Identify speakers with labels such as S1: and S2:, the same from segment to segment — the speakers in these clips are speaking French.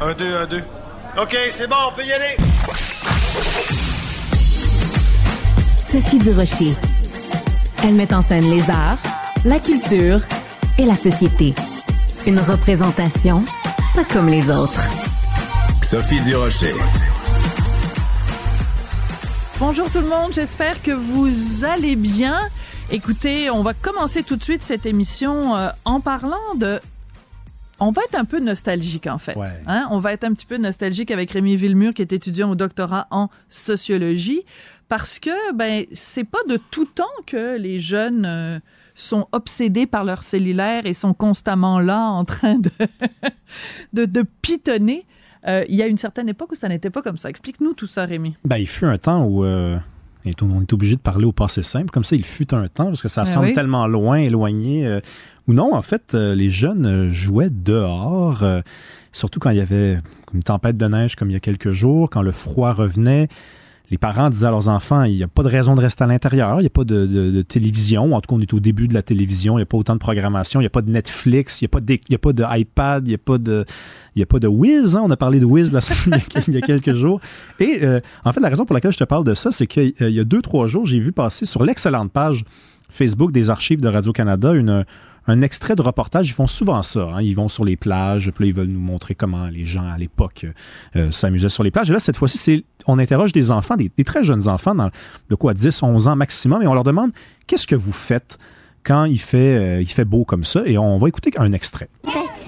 S1: Un, deux, un, deux. OK, c'est bon, on peut y aller.
S2: Sophie Durocher. Elle met en scène les arts, la culture et la société. Une représentation pas comme les autres.
S3: Sophie Durocher.
S4: Bonjour tout le monde, j'espère que vous allez bien. Écoutez, on va commencer tout de suite cette émission euh, en parlant de on va être un peu nostalgique, en fait. Hein? On va être un petit peu nostalgique avec Rémi Villemur, qui est étudiant au doctorat en sociologie, parce que, ben, c'est pas de tout temps que les jeunes euh, sont obsédés par leur cellulaire et sont constamment là en train de, de, de pitonner. Euh, il y a une certaine époque où ça n'était pas comme ça. Explique-nous tout ça, Rémi.
S5: Ben, il fut un temps où euh, on est obligé de parler au passé simple. Comme ça, il fut un temps, parce que ça
S4: Ben
S5: semble
S4: oui.
S5: tellement loin, éloigné. euh, ou non, en fait, euh, les jeunes euh, jouaient dehors, euh, surtout quand il y avait une tempête de neige comme il y a quelques jours, quand le froid revenait. Les parents disaient à leurs enfants, il n'y a pas de raison de rester à l'intérieur, il n'y a pas de, télévision. En tout cas, on est au début de la télévision, il n'y a pas autant de programmation, il n'y a pas de Netflix, il n'y a pas de- il n'y a pas de... Wiz, hein? on a parlé de Wiz il y a quelques jours. Et euh, en fait, la raison pour laquelle je te parle de ça, c'est qu'il y a deux, trois jours, j'ai vu passer sur l'excellente page Facebook des archives de Radio-Canada une, un extrait de reportage. Ils font souvent ça. hein. Ils vont sur les plages, puis là, ils veulent nous montrer comment les gens à l'époque euh, s'amusaient sur les plages. Et là, cette fois-ci, on interroge des enfants, des, très jeunes enfants, de quoi, 10, 11 ans maximum, et on leur demande qu'est-ce que vous faites quand il fait, euh, il fait beau comme ça. Et on va écouter un extrait.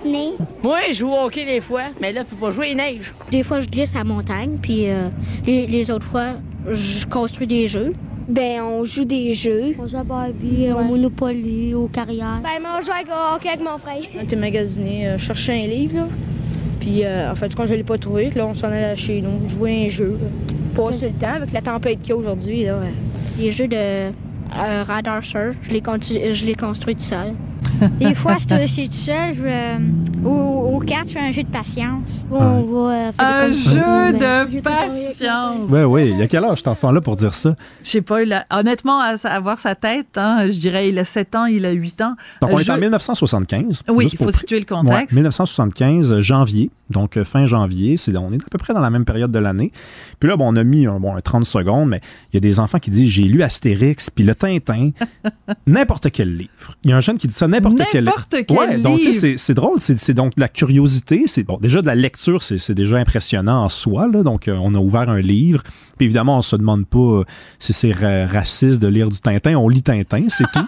S6: Patiner.
S7: Moi, je joue au hockey des fois, mais là, faut pas jouer, il neige.
S6: Des fois, je glisse à la montagne, puis euh, les, les autres fois, je construis des jeux.
S8: Ben, on joue des jeux.
S6: On joue à Barbie, au Monopoly, aux carrières.
S8: Ben, moi, on joue au hockey avec mon frère.
S7: On était magasiné, euh, je cherchais un livre, là. Puis, euh, en fait, quand je l'ai pas trouvé, là, on s'en allait chez nous, jouer un jeu. Passer le temps avec la tempête qu'il y a aujourd'hui, là. ouais.
S6: Les jeux de euh, radar surf, je je les construis tout seul. Des fois, c'est aussi tout seul. Je, euh, au, au cartes, je fais un jeu de patience. On va, euh, faire
S4: Un jeu de patience.
S5: Oui, oui. Il y a quel âge cet enfant-là pour dire ça?
S4: Je sais pas, il a- honnêtement, à, voir sa tête, hein, je dirais, il a 7 ans, il a 8 ans.
S5: Donc, on est
S4: je-
S5: en 1975.
S4: Oui, il faut
S5: pour-
S4: situer le
S5: Ouais,
S4: contexte.
S5: 1975, euh, janvier, donc fin janvier, c'est, on est à peu près dans la même période de l'année. Puis là, bon, on a mis un, bon, un 30 secondes, mais il y a des enfants qui disent j'ai lu Astérix, puis le Tintin, n'importe quel livre. Il y a un jeune qui dit ça, n'importe quel
S4: N'importe quel
S5: ouais, donc tu sais,
S4: livre.
S5: c'est, c'est drôle, c'est, donc de la curiosité. C'est bon, déjà de la lecture, c'est, déjà impressionnant en soi. Là, donc, euh, on a ouvert un livre. Puis évidemment, on se demande pas euh, si c'est ra- raciste de lire du Tintin. On lit Tintin, c'est tout.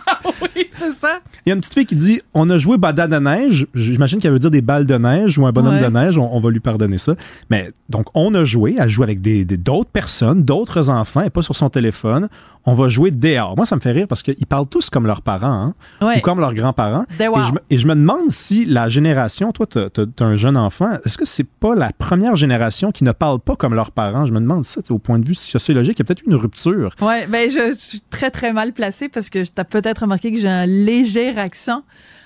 S4: oui, c'est ça.
S5: Il y a une petite fille qui dit on a joué Bada de neige. J'imagine qu'elle veut dire des balles de neige ou un bonhomme
S4: Ouais.
S5: de neige. On, on va lui pardonner ça. Mais donc, on a joué. Elle joue avec des d'autres personnes, d'autres enfants, et pas sur son téléphone. On va jouer dehors. Moi, ça me fait rire parce qu'ils parlent tous comme leurs parents, hein,
S4: Ouais.
S5: ou comme leurs grands-parents. Et je, me, et je me demande si la génération, toi, tu as, un jeune enfant, est-ce que c'est pas la première génération qui ne parle pas comme leurs parents? Je me demande ça, au point de vue sociologique, il y a peut-être une rupture.
S4: Ouais, ben je suis très très mal placée parce que tu as peut-être remarqué que j'ai un léger accent.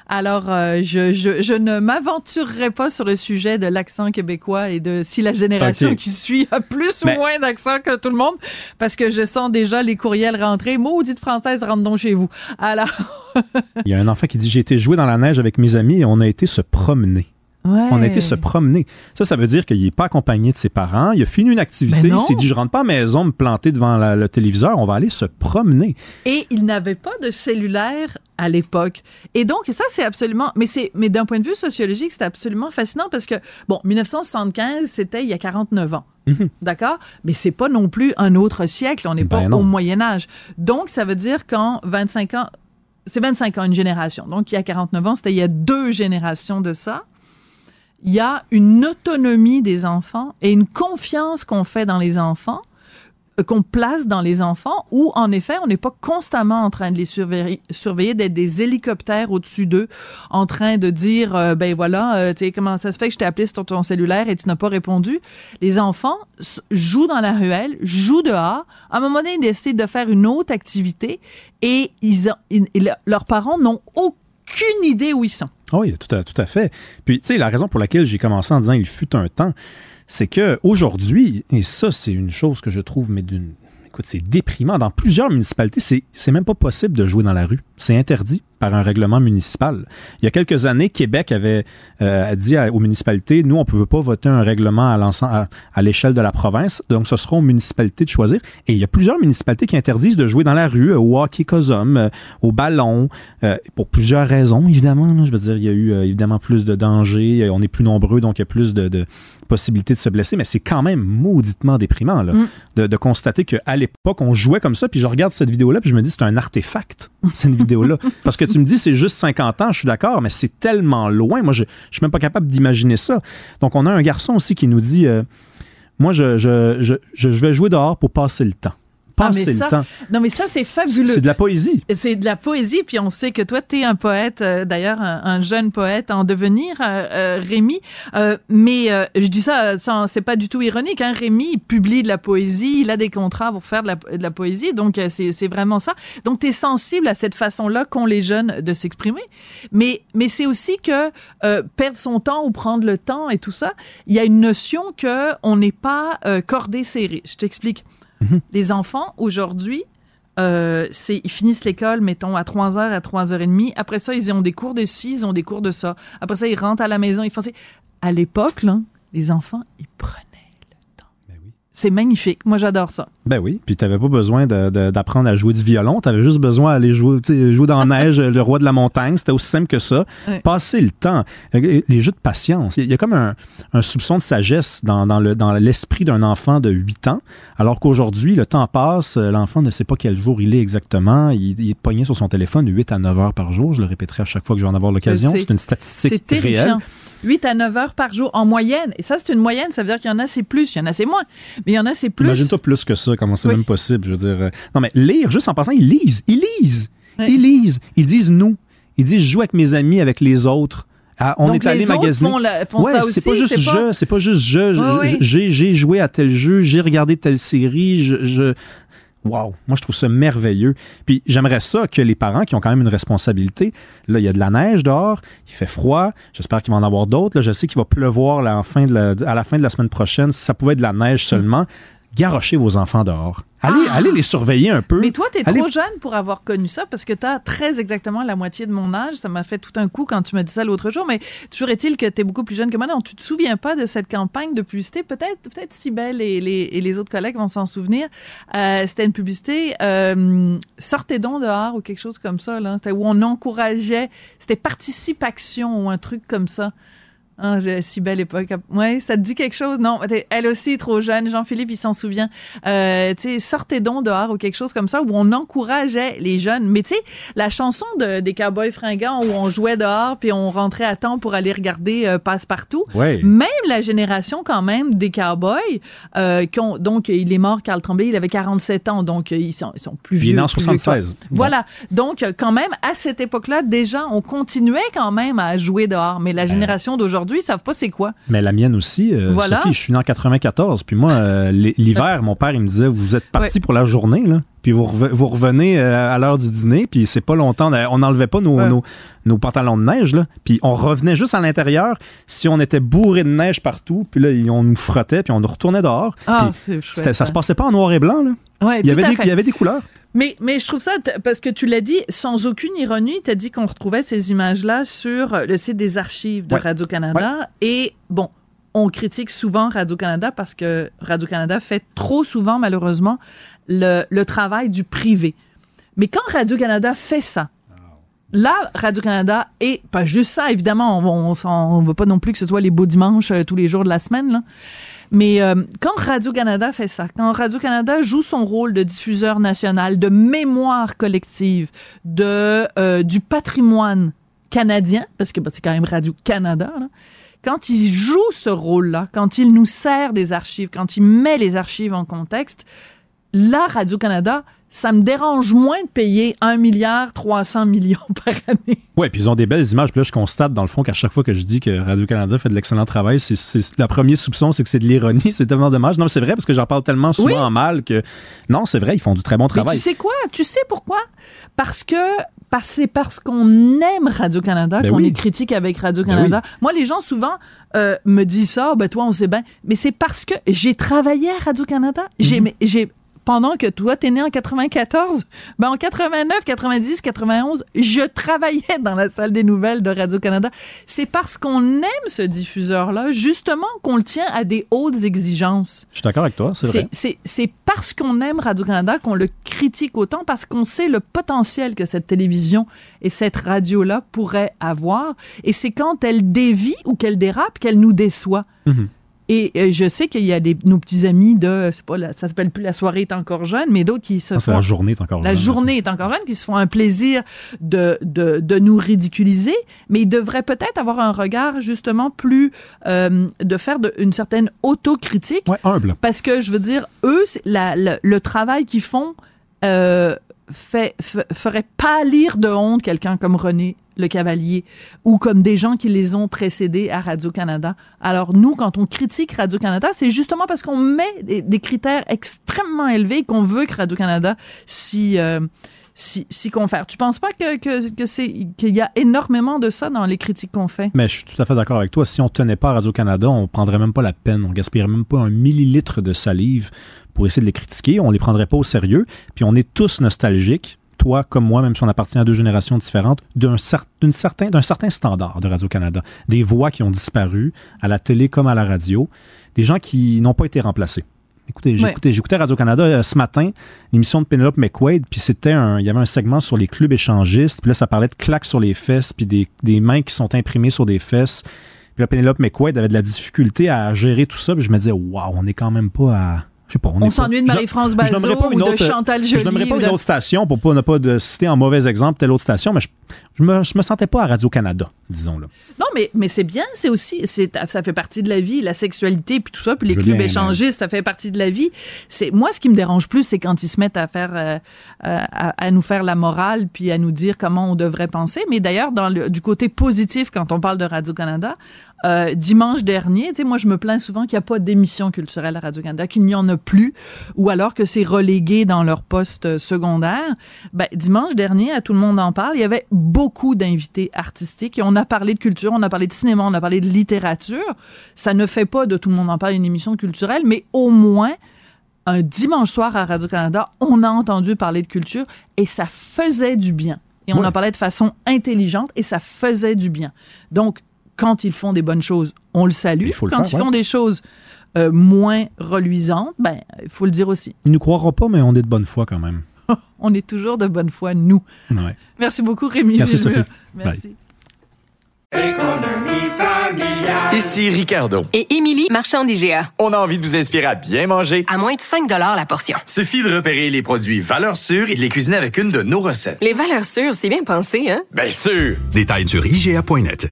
S4: Alors, euh, je, je, je ne m'aventurerai pas sur le sujet de l'accent québécois et de si la génération qui suit a plus
S5: Mais-
S4: ou moins d'accent que tout le monde, parce que je sens déjà les courriels rentrer. Maudite française, rentre donc chez vous. Alors,
S5: Il y a un enfant qui dit J'ai été jouer dans la neige avec mes amis et on a été se promener.
S4: Ouais.
S5: On a été se promener. Ça, ça veut dire qu'il n'est pas accompagné de ses parents. Il a fini une activité.
S4: Ben
S5: il s'est dit Je rentre pas à la maison me planter devant la- le téléviseur. On va aller se promener.
S4: Et il n'avait pas de cellulaire à l'époque. Et donc, ça, c'est absolument. Mais, c'est, mais d'un point de vue sociologique, c'est absolument fascinant parce que, bon, 1975, c'était il y a 49 ans.
S5: Mhm.
S4: D'accord? Mais c'est pas non plus un autre siècle. On n'est pas
S5: Ben non.
S4: au Moyen-Âge. Donc, ça veut dire qu'en 25 ans. C'est 25 ans, une génération. Donc, il y a 49 ans, c'était il y a deux générations de ça. Il y a une autonomie des enfants et une confiance qu'on fait dans les enfants qu'on place dans les enfants où, en effet, on n'est pas constamment en train de les surveiller, d'être des hélicoptères au-dessus d'eux, en train de dire, euh, ben voilà, euh, tu sais, comment ça se fait que je t'ai appelé sur ton cellulaire et tu n'as pas répondu. Les enfants jouent dans la ruelle, jouent dehors. À un moment donné, ils décident de faire une autre activité et ils, leurs parents n'ont aucune idée où ils sont.
S5: Ah oui, tout à, tout à fait. Puis, tu sais, la raison pour laquelle j'ai commencé en disant il fut un temps, c'est que aujourd'hui, et ça, c'est une chose que je trouve, mais d'une écoute, c'est déprimant. Dans plusieurs municipalités, c'est, c'est même pas possible de jouer dans la rue. C'est interdit par un règlement municipal. Il y a quelques années, Québec avait euh, dit aux municipalités, nous, on ne peut pas voter un règlement à, à, à l'échelle de la province, donc ce sera aux municipalités de choisir. Et il y a plusieurs municipalités qui interdisent de jouer dans la rue, au hockey cosum, euh, au ballon, euh, pour plusieurs raisons, évidemment. je veux dire, il y a eu évidemment plus de dangers, on est plus nombreux, donc il y a plus de, de possibilités de se blesser, mais c'est quand même mauditement déprimant là, mm. de, de, constater qu'à l'époque, on jouait comme ça, puis je regarde cette vidéo-là, puis je me dis, c'est un artefact, cette vidéo-là. Parce que tu me dis c'est juste 50 ans, je suis d'accord, mais c'est tellement loin. Moi, je, je suis même pas capable d'imaginer ça. Donc, on a un garçon aussi qui nous dit euh, Moi, je vais jouer dehors pour passer le temps passer
S4: ah,
S5: le temps.
S4: Non, mais ça, c'est fabuleux.
S5: C'est de la poésie.
S4: C'est de la poésie, puis on sait que toi, tu es un poète, euh, d'ailleurs, un, jeune poète en devenir, euh, euh Rémi. Euh, mais je dis ça, c'est pas du tout ironique. Hein. Rémi, il publie de la poésie, il a des contrats pour faire de la, de la poésie, donc c'est vraiment ça. Donc, tu es sensible à cette façon-là qu'ont les jeunes de s'exprimer. Mais, mais c'est aussi que perdre son temps ou prendre le temps et tout ça, il y a une notion que on n'est pas cordé serré. Je t'explique. Mhm. Les enfants, aujourd'hui, euh, c'est ils finissent l'école, mettons, à 3h, à 3h30. Après ça, ils ont des cours de ci, ils ont des cours de ça. Après ça, ils rentrent à la maison, ils font... À l'époque, les enfants, ils prenaient c'est magnifique. Moi, j'adore ça.
S5: Ben oui. Puis, tu n'avais pas besoin d'apprendre à jouer du violon. Tu avais juste besoin d'aller jouer, jouer dans la neige, le roi de la montagne. C'était aussi simple que ça. Passer le temps. Euh, les jeux de patience. Il y a comme un, soupçon de sagesse dans, dans l'esprit d'un enfant de 8 ans. Alors qu'aujourd'hui, le temps passe. Euh, l'enfant ne sait pas quel jour il est exactement. Il, est pogné sur son téléphone 8 à 9 heures par jour. Je le répéterai à chaque fois que je vais en avoir l'occasion. C'est une statistique réelle.
S4: 8 à 9 heures par jour en moyenne. Et ça, c'est une moyenne. Ça veut dire qu'il y en a, c'est plus. Il y en a, c'est moins. Mais il y en a, c'est plus.
S5: Imagine-toi plus que ça, comment c'est même possible. Je veux dire. Euh, non, mais lire, juste en passant, ils lisent. Ils lisent. Ils lisent. Ils disent nous. Ils disent je joue avec mes amis, avec les autres. Ah, on est allé magasiner.
S4: ouais,
S5: c'est pas juste je, c'est pas juste je. J'ai joué à tel jeu, j'ai regardé telle série, je, Wow, moi je trouve ça merveilleux. Puis j'aimerais ça que les parents qui ont quand même une responsabilité, là il y a de la neige dehors, il fait froid, j'espère qu'il va en avoir d'autres. Là, je sais qu'il va pleuvoir là, fin de la, à la fin de la semaine prochaine. Si ça pouvait être de la neige seulement, garochez vos enfants dehors. Allez, ah! allez les surveiller un peu.
S4: Mais toi, tu es trop jeune pour avoir connu ça parce que tu as très exactement la moitié de mon âge. Ça m'a fait tout un coup quand tu m'as dit ça l'autre jour. Mais toujours est-il que tu es beaucoup plus jeune que moi. Non, tu te souviens pas de cette campagne de publicité? Peut-être peut-être Sibelle et les, et les autres collègues vont s'en souvenir. Euh, c'était une publicité euh, Sortez donc dehors ou quelque chose comme ça. Là. Où on encourageait. C'était Participation ou un truc comme ça. J'ai si belle époque. Ouais, ça te dit quelque chose? Non, elle aussi est trop jeune. Jean-Philippe, il s'en souvient. Euh, tu sais, sortez donc dehors ou quelque chose comme ça où on encourageait les jeunes. Mais tu sais, la chanson de, des Cowboys fringants où on jouait dehors puis on rentrait à temps pour aller regarder euh, Passe-Partout. Même la génération quand même des Cowboys, euh, qui ont, donc il est mort, Carl Tremblay, il avait 47 ans, donc ils sont, ils sont plus vieux.
S5: Il est en 76.
S4: Voilà. Donc quand même, à cette époque-là, déjà, on continuait quand même à jouer dehors. Mais la génération d'aujourd'hui, aujourd'hui, ils savent pas c'est quoi.
S5: Mais la mienne aussi. Euh, voilà. Sophie, je suis né en 94. Puis moi, euh, l'hiver, mon père, il me disait, vous êtes parti pour la journée, là. Puis vous, vous revenez euh, à l'heure du dîner, puis c'est pas longtemps. On n'enlevait pas nos, nos, nos, pantalons de neige, là. Puis on revenait juste à l'intérieur si on était bourré de neige partout. Puis là, on nous frottait, puis on nous retournait dehors.
S4: Ah, c'est chouette.
S5: Ça se passait pas en noir et blanc, là.
S4: Ouais,
S5: il, y avait des, il y avait des couleurs.
S4: Mais, mais je trouve ça, parce que tu l'as dit, sans aucune ironie, tu as dit qu'on retrouvait ces images-là sur le site des archives de Radio-Canada. Et bon, on critique souvent Radio-Canada parce que Radio-Canada fait trop souvent, malheureusement, le, le travail du privé. Mais quand Radio-Canada fait ça, Là, Radio-Canada, et pas juste ça, évidemment, on ne veut pas non plus que ce soit les beaux dimanches euh, tous les jours de la semaine, là. Mais euh, quand Radio-Canada fait ça, quand Radio-Canada joue son rôle de diffuseur national, de mémoire collective, de, euh, du patrimoine canadien, parce que bah, c'est quand même Radio-Canada, quand il joue ce rôle-là, quand il nous sert des archives, quand il met les archives en contexte, la Radio-Canada, ça me dérange moins de payer 1 milliard 300 millions par année.
S5: Oui, puis ils ont des belles images. Puis là, je constate, dans le fond, qu'à chaque fois que je dis que Radio-Canada fait de l'excellent travail, c'est, la première soupçon, c'est que c'est de l'ironie. C'est tellement dommage. Non, mais c'est vrai, parce que j'en parle tellement souvent
S4: Oui.
S5: en mal que... Non, c'est vrai, ils font du très bon
S4: Mais
S5: travail.
S4: tu sais quoi? Tu sais pourquoi? Parce que parce, c'est parce qu'on aime Radio-Canada
S5: Ben
S4: qu'on
S5: oui.
S4: est critique avec Radio-Canada. Moi, les gens, souvent, euh, me disent ça, ben toi, on sait bien. Mais c'est parce que j'ai travaillé à Radio-Canada. J'ai, j'ai, pendant que toi, t'es né en 94, ben en 89, 90, 91, je travaillais dans la salle des nouvelles de Radio-Canada. C'est parce qu'on aime ce diffuseur-là, justement, qu'on le tient à des hautes exigences.
S5: Je suis d'accord avec toi, c'est vrai.
S4: C'est- parce qu'on aime Radio-Canada qu'on le critique autant, parce qu'on sait le potentiel que cette télévision et cette radio-là pourraient avoir. Et c'est quand elle dévie ou qu'elle dérape qu'elle nous déçoit.
S5: Mhm.
S4: Et euh, je sais qu'il y a des, nos petits amis de, c'est pas la- ça s'appelle plus la soirée est encore jeune, mais d'autres qui se
S5: Non,
S4: font
S5: la journée est encore
S4: la
S5: jeune.
S4: journée est encore jeune, qui se font un plaisir de, de, de nous ridiculiser, mais ils devraient peut-être avoir un regard justement plus euh, de faire de, une certaine autocritique.
S5: Ouais, humble.
S4: Parce que je veux dire, eux, la- le, travail qu'ils font euh, fait, ferait pâlir de honte quelqu'un comme René Le Cavalier ou comme des gens qui les ont précédés à Radio-Canada. Alors nous, quand on critique Radio-Canada, c'est justement parce qu'on met des, critères extrêmement élevés qu'on veut que Radio-Canada s'y euh, s'y- s'y confère. Tu penses pas que, que, que c'est qu'il y a énormément de ça dans les critiques qu'on fait?
S5: Mais je suis tout à fait d'accord avec toi. Si on tenait pas Radio-Canada, on prendrait même pas la peine. On gaspillerait même pas un millilitre de salive pour essayer de les critiquer. On les prendrait pas au sérieux. Puis on est tous nostalgiques, toi comme moi, même si on appartient à deux générations différentes, d'un cer- certain, d'un certain standard de Radio-Canada. Des voix qui ont disparu à la télé comme à la radio. Des gens qui n'ont pas été remplacés. Écoutez, j'écoutais, Radio-Canada euh, ce matin, l'émission de Penelope McQuaid, puis c'était un, il y avait un segment sur les clubs échangistes, puis là, ça parlait de claques sur les fesses, puis des, des mains qui sont imprimées sur des fesses. Puis là, Penelope McQuaid avait de la difficulté à gérer tout ça, puis je me disais, waouh, on n'est quand même pas à. Je sais pas, on
S4: s'ennuie de
S5: pas-
S4: Marie-France
S5: je- je
S4: Bazot
S5: pas
S4: ou de Chantal
S5: Je
S4: Joly
S5: nommerais pas
S4: ou
S5: une autre station pour pas ne pas de citer en mauvais exemple telle autre station, mais je, je me, je me sentais pas à Radio-Canada, disons là.
S4: Non, mais, mais c'est bien, c'est aussi, c'est, ça fait partie de la vie, la sexualité, puis tout ça, puis les clubs
S5: un-
S4: échangistes, ça fait partie de la vie. C'est Moi, ce qui me dérange plus, c'est quand ils se mettent à faire, euh, euh, à, à nous faire la morale, puis à nous dire comment on devrait penser. Mais d'ailleurs, dans le, du côté positif, quand on parle de Radio-Canada, euh, dimanche dernier, tu sais, moi, je me plains souvent qu'il n'y a pas d'émission culturelle à Radio-Canada, qu'il n'y en a plus, ou alors que c'est relégué dans leur poste secondaire. Ben, dimanche dernier, à Tout le monde en parle, il y avait beaucoup d'invités artistiques et on a parlé de culture, on a parlé de cinéma, on a parlé de littérature. Ça ne fait pas de Tout le monde en parle une émission culturelle, mais au moins, un dimanche soir à Radio-Canada, on a entendu parler de culture et ça faisait du bien. Et on
S5: Ouais.
S4: en parlait de façon intelligente et ça faisait du bien. Donc, quand ils font des bonnes choses, on le salue.
S5: Il faut le
S4: quand
S5: faire,
S4: ils
S5: ouais.
S4: font des choses euh, moins reluisantes, ben, il faut le dire aussi.
S5: Ils nous croiront pas, mais on est de bonne foi quand même.
S4: On est toujours de bonne foi, nous.
S5: Ouais.
S4: Merci beaucoup, Rémi.
S5: Merci. Sophie.
S4: Merci.
S9: Ici Ricardo.
S10: Et Émilie, marchand d'IGA.
S9: On a envie de vous inspirer à bien manger.
S10: À moins de 5 la portion.
S9: Suffit de repérer les produits valeurs sûres et de les cuisiner avec une de nos recettes.
S10: Les valeurs sûres, c'est bien pensé, hein?
S9: Bien sûr!
S3: Détails sur IGA.net.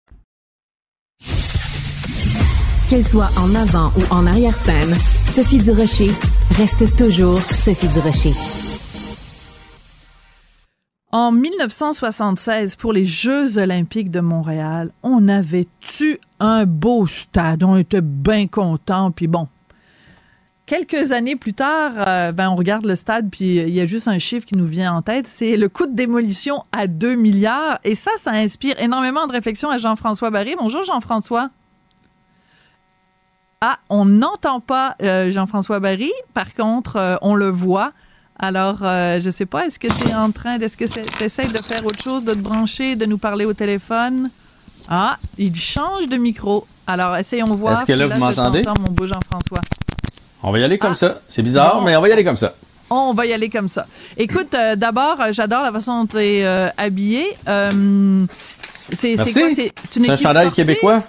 S2: Qu'elle soit en avant ou en arrière-scène, Sophie Durocher reste toujours Sophie Durocher.
S4: En 1976, pour les Jeux olympiques de Montréal, on avait tu un beau stade. On était bien contents. Puis bon, quelques années plus tard, euh, ben on regarde le stade, puis il y a juste un chiffre qui nous vient en tête. C'est le coût de démolition à 2 milliards. Et ça, ça inspire énormément de réflexion à Jean-François Barry. Bonjour Jean-François. Ah, on n'entend pas euh, Jean-François Barry. Par contre, euh, on le voit. Alors, euh, je sais pas, est-ce que tu es en train, est-ce que tu essaies de faire autre chose, de te brancher, de nous parler au téléphone? Ah, il change de micro. Alors, essayons voir.
S11: Est-ce que là,
S4: si
S11: vous m'entendez?
S4: mon beau Jean-François.
S11: On va y aller comme
S4: Ah.
S11: ça. C'est bizarre, mais on va y aller comme ça.
S4: On va y aller comme ça. Écoute, euh, d'abord, euh, j'adore la façon dont tu es euh, habillé. C'est quoi? C'est
S11: un chandail
S4: sportive?
S11: québécois?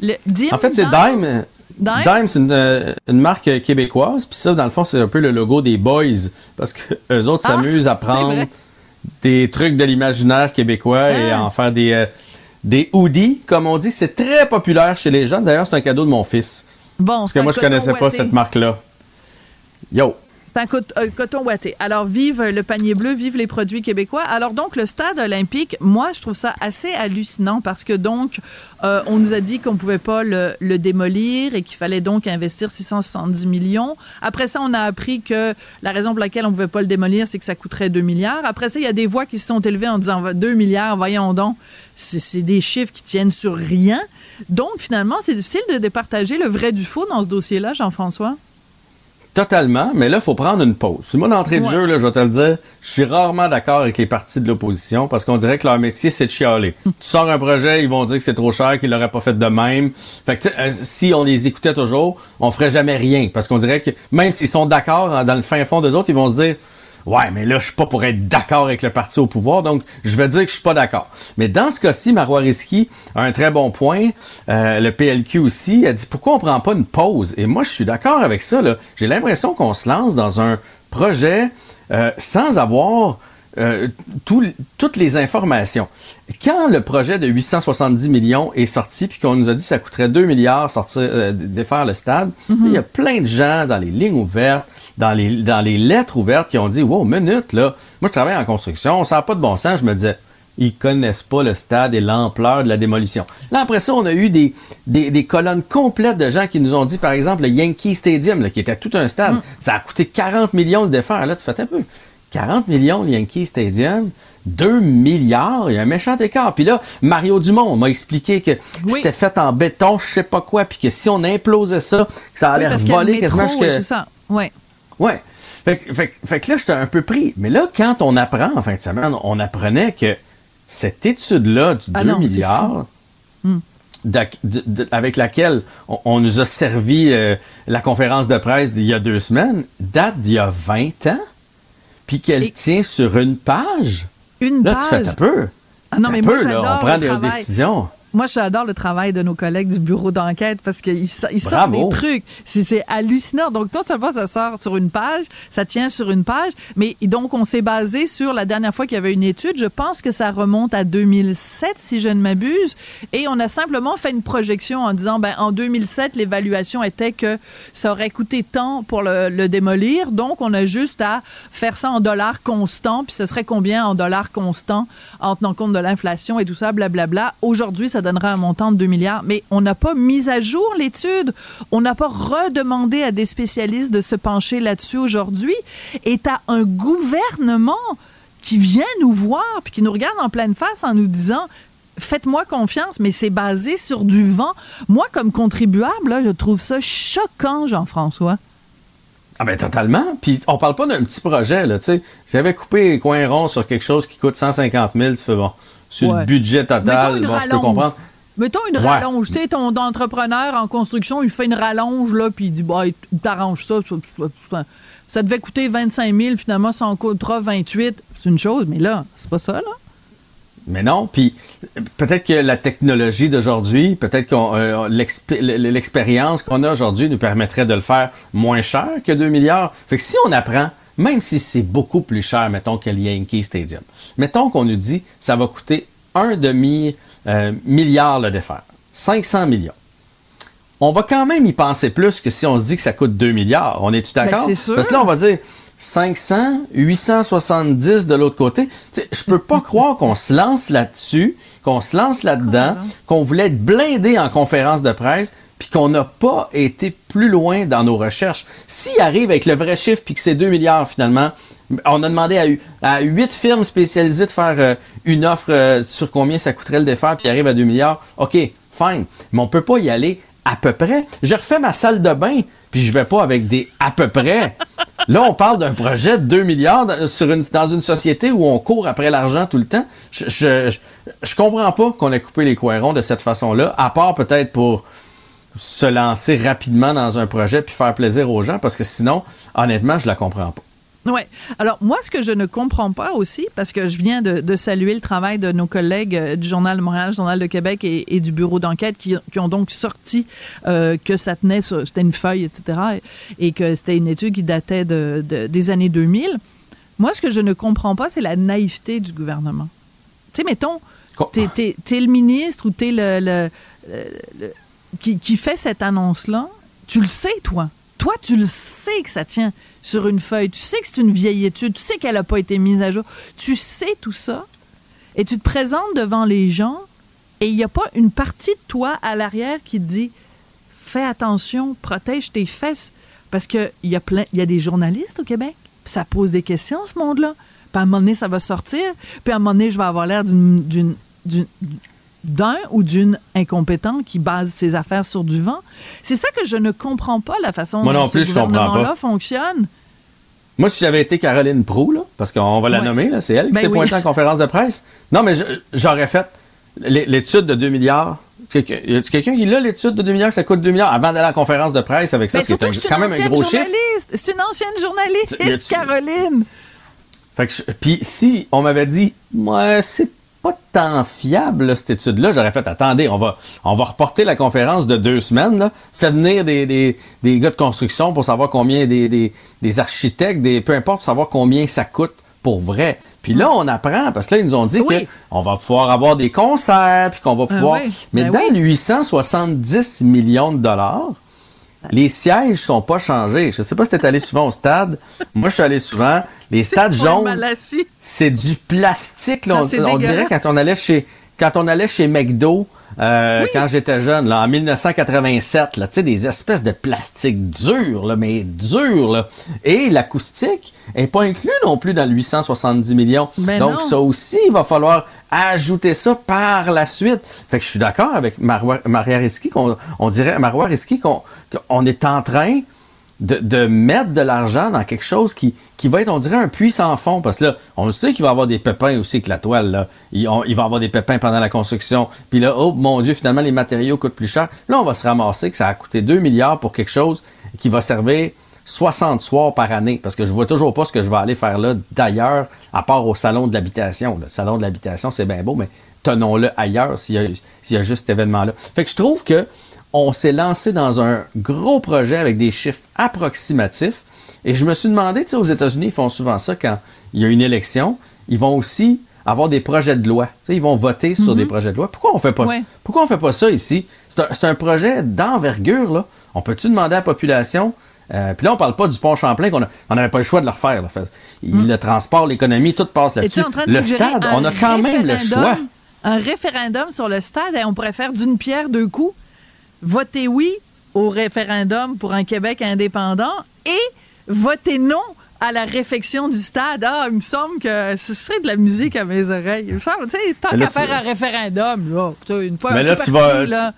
S4: Le- Dim,
S11: En fait, c'est
S4: Dime?
S11: Dime.
S4: Dime?
S11: C'est une, euh, une marque québécoise. Puis ça, dans le fond, c'est un peu le logo des Boys. Parce que eux autres
S4: Ah,
S11: s'amusent à prendre des trucs de l'imaginaire québécois et
S4: Ah.
S11: à en faire des, euh, des hoodies. Comme on dit, c'est très populaire chez les jeunes. D'ailleurs, c'est un cadeau de mon fils.
S4: Bon,
S11: Parce que moi, je connaissais pas cette marque-là. Yo.
S4: C'est un euh, coton ouaté. Alors, vive le panier bleu, vive les produits québécois. Alors, donc, le stade olympique, moi, je trouve ça assez hallucinant parce que, donc, euh, on nous a dit qu'on pouvait pas le, démolir et qu'il fallait donc investir 670 millions. Après ça, on a appris que la raison pour laquelle on pouvait pas le démolir, c'est que ça coûterait 2 milliards. Après ça, il y a des voix qui se sont élevées en disant 2 milliards, voyons donc. C'est des chiffres qui tiennent sur rien. Donc, finalement, c'est difficile de départager le vrai du faux dans ce dossier-là, Jean-François.
S11: Totalement, mais là, il faut prendre une pause. Moi, d'entrée de jeu, là, je vais te le dire, je suis rarement d'accord avec les partis de l'opposition parce qu'on dirait que leur métier, c'est de chialer. tu sors un projet, ils vont dire que c'est trop cher, qu'ils l'auraient pas fait de même. Fait que, euh, si on les écoutait toujours, on ferait jamais rien parce qu'on dirait que même s'ils sont d'accord dans le fin fond des autres, ils vont se dire Ouais, mais là, je suis pas pour être d'accord avec le parti au pouvoir, donc je vais dire que je suis pas d'accord. Mais dans ce cas-ci, Marois Risky a un très bon point. Euh, le PLQ aussi a dit pourquoi on prend pas une pause? Et moi, je suis d'accord avec ça. J'ai l'impression qu'on se lance dans un projet euh, sans avoir euh, toutes les informations. Quand le projet de 870 millions est sorti, puis qu'on nous a dit que ça coûterait 2 milliards sortir, euh, défaire le stade, mhm. il y a plein de gens dans les lignes ouvertes, dans les, dans les lettres ouvertes qui ont dit Wow, minute, là, moi je travaille en construction, ça n'a pas de bon sens. Je me disais, ils connaissent pas le stade et l'ampleur de la démolition. Là, après ça, on a eu des, des, colonnes complètes de gens qui nous ont dit, par exemple, le Yankee Stadium, qui était tout un stade, mhm. ça a coûté 40 millions de défaire. Là, tu fais un peu. 40 millions le Yankee Stadium, 2 milliards, il y a un méchant écart. Puis là, Mario Dumont m'a expliqué que c'était fait en béton, je sais pas quoi, puis que si on implosait ça, que ça allait oui, voler quasiment
S4: jusqu'à... tout ça. Ouais.
S11: Ouais. Fait, que là, j'étais un peu pris. Mais là, quand on apprend, en fin de semaine, on apprenait que cette étude-là du 2 ah milliards, hmm. avec laquelle on, nous a servi euh, la conférence de presse d'il y a deux semaines, date d'il y a 20 ans puis qu'elle tient sur une page?
S4: Une
S11: là,
S4: page.
S11: tu fais un peu.
S4: Ah non, mais moi, là,
S11: on prend des décisions.
S4: Moi, j'adore le travail de nos collègues du bureau d'enquête parce qu'ils ils sortent des trucs. C'est hallucinant. Donc, non seulement ça sort sur une page, ça tient sur une page, mais donc on s'est basé sur la dernière fois qu'il y avait une étude. Je pense que ça remonte à 2007, si je ne m'abuse. Et on a simplement fait une projection en disant, ben, en 2007, l'évaluation était que ça aurait coûté tant pour le, le, démolir. Donc, on a juste à faire ça en dollars constants. Puis ce serait combien en dollars constants en tenant compte de l'inflation et tout ça, blablabla. Aujourd'hui, ça donnerait un montant de 2 milliards. Mais on n'a pas mis à jour l'étude. On n'a pas redemandé à des spécialistes de se pencher là-dessus aujourd'hui. Et tu as un gouvernement qui vient nous voir puis qui nous regarde en pleine face en nous disant faites-moi confiance, mais c'est basé sur du vent. Moi, comme contribuable, je trouve ça choquant, Jean-François.
S11: Ah ben totalement. Puis on parle pas d'un petit projet, là, tu sais. Si avait coupé les coins ronds sur quelque chose qui coûte 150 000, tu fais bon sur le budget total. Bon, je peux comprendre.
S4: Mettons une rallonge. Tu sais, ton entrepreneur en construction, il fait une rallonge, là, puis il dit, bah, il t'arrange ça, ça, devait coûter 25 000, finalement, ça en coûtera 28. C'est une chose, mais là, c'est pas ça, là.
S11: Mais non, puis peut-être que la technologie d'aujourd'hui, peut-être que euh, l'expérience qu'on a aujourd'hui nous permettrait de le faire moins cher que 2 milliards. Fait que si on apprend même si c'est beaucoup plus cher, mettons, que le Yankee Stadium. Mettons qu'on nous dit ça va coûter un demi euh, milliard le défaire, 500 millions. On va quand même y penser plus que si on se dit que ça coûte 2 milliards. On est-tu ben, d'accord? Parce que là, on va dire 500, 870 de l'autre côté. Je peux pas croire qu'on se lance là-dessus, qu'on se lance là-dedans, qu'on voulait être blindé en conférence de presse, puis qu'on n'a pas été plus loin dans nos recherches. S'il arrive avec le vrai chiffre, puis que c'est 2 milliards finalement, on a demandé à, à 8 firmes spécialisées de faire euh, une offre euh, sur combien ça coûterait le défaire, puis arrive à 2 milliards. OK, fine. Mais on peut pas y aller à peu près. Je refais ma salle de bain, puis je vais pas avec des à peu près. Là, on parle d'un projet de 2 milliards sur dans une société où on court après l'argent tout le temps. Je, je, je, comprends pas qu'on ait coupé les coins de cette façon-là, à part peut-être pour se lancer rapidement dans un projet puis faire plaisir aux gens parce que sinon, honnêtement, je la comprends pas.
S4: Oui. Alors, moi, ce que je ne comprends pas aussi, parce que je viens de, saluer le travail de nos collègues euh, du Journal de Montréal, Journal de Québec et, du Bureau d'enquête qui, ont donc sorti euh, que ça tenait, c'était une feuille, etc., et, que c'était une étude qui datait de, des années 2000. Moi, ce que je ne comprends pas, c'est la naïveté du gouvernement. Tu sais, mettons, t'es es, le ministre ou t'es le, le qui, fait cette annonce-là, tu le sais, toi. Toi, tu le sais que ça tient sur une feuille. Tu sais que c'est une vieille étude. Tu sais qu'elle n'a pas été mise à jour. Tu sais tout ça. Et tu te présentes devant les gens et il n'y a pas une partie de toi à l'arrière qui dit fais attention, protège tes fesses. Parce qu'il y, a y a des journalistes au Québec. Ça pose des questions, ce monde-là. Puis à un moment donné, ça va sortir. Puis à un moment donné, je vais avoir l'air d'une d'un ou d'une incompétente qui base ses affaires sur du vent. C'est ça que je ne comprends pas, la façon
S11: Moi non
S4: dont
S11: plus,
S4: ce gouvernement-là fonctionne.
S11: Moi, si j'avais été Caroline Proux, là, parce qu'on va la
S4: Ouais.
S11: nommer, là, c'est elle qui
S4: Ben
S11: s'est
S4: oui.
S11: pointée en conférence de presse. Non, mais j'aurais fait l'é- l'étude de 2 milliards. Quelqu'un- Y a quelqu'un qui l'a l'étude de 2 milliards, ça coûte 2 milliards avant d'aller à la conférence de presse avec ça,
S4: Mais
S11: c'est quand
S4: une
S11: même un
S4: ancienne
S11: gros chiffre.
S4: journaliste. C'est une ancienne journaliste, Caroline.
S11: Fait que je- puis si on m'avait dit, moi, c'est pas tant fiable, là, cette étude-là, j'aurais fait, attendez, on va, on va reporter la conférence de deux semaines, là, fait venir des, des, des gars de construction pour savoir combien, des, des, des architectes, des, peu importe, pour savoir combien ça coûte pour vrai. Puis là, on apprend, parce que là, ils nous ont dit
S4: Oui.
S11: qu'on va pouvoir avoir des concerts, puis qu'on va
S4: Ah
S11: pouvoir...
S4: oui,
S11: Mais
S4: ben
S11: dans
S4: oui.
S11: le 870 millions de dollars, les sièges sont pas changés. Je sais pas si t'es allé souvent au stade. Moi, je suis allé souvent. Les stades jaunes, c'est du plastique. Là.
S4: Ah,
S11: on, dirait quand on allait chez quand on allait chez McDo euh, quand j'étais jeune, là, en 1987, là, tu sais, des espèces de plastique dur, là, mais dur, là. Et l'acoustique est pas inclus non plus dans le 870 millions.
S4: Ben
S11: Donc
S4: non.
S11: ça aussi, il va falloir ajouter ça par la suite. Fait que je suis d'accord avec Maria Risky, qu'on on dirait Marois Risky qu'on est en train de, de mettre de l'argent dans quelque chose qui, qui va être, on dirait, un puits sans fond. Parce que là, on le sait qu'il va y avoir des pépins aussi avec la toile. Là. Il, on- il va y avoir des pépins pendant la construction. Puis là, oh mon Dieu, finalement, les matériaux coûtent plus cher. Là, on va se ramasser que ça a coûté 2 milliards pour quelque chose qui va servir 60 soirs par année. Parce que je vois toujours pas ce que je vais aller faire là d'ailleurs, à part au salon de l'habitation. Le salon de l'habitation, c'est bien beau, mais tenons-le ailleurs s'il y, a- s'il y a juste cet événement-là. Fait que je trouve que on s'est lancé dans un gros projet avec des chiffres approximatifs. Et je me suis demandé, tu sais, aux États-Unis, ils font souvent ça quand il y a une élection. Ils vont aussi avoir des projets de loi. Tu sais, ils vont voter sur des projets de loi. Pourquoi on fait pas
S4: Ouais.
S11: Pourquoi on fait pas ça ici? C'est un, c'est un projet d'envergure, là. On peut-tu demander à la population? Euh, Puis là, on parle pas du pont Champlain, qu'on a- on n'avait pas le choix de le refaire. là. Il- Le transport, l'économie, tout passe là-dessus. Le stade, on a quand même le choix.
S4: Un référendum sur le stade et on pourrait faire d'une pierre deux coups. Votez oui au référendum pour un Québec indépendant et votez non à la réfection du stade. Ah, il me semble que ce serait de la musique à mes oreilles. Il me semble, tu sais, tant qu'à
S11: tu-
S4: faire un référendum, là, une fois
S11: Mais là, tu
S4: parti,
S11: vas,
S4: là.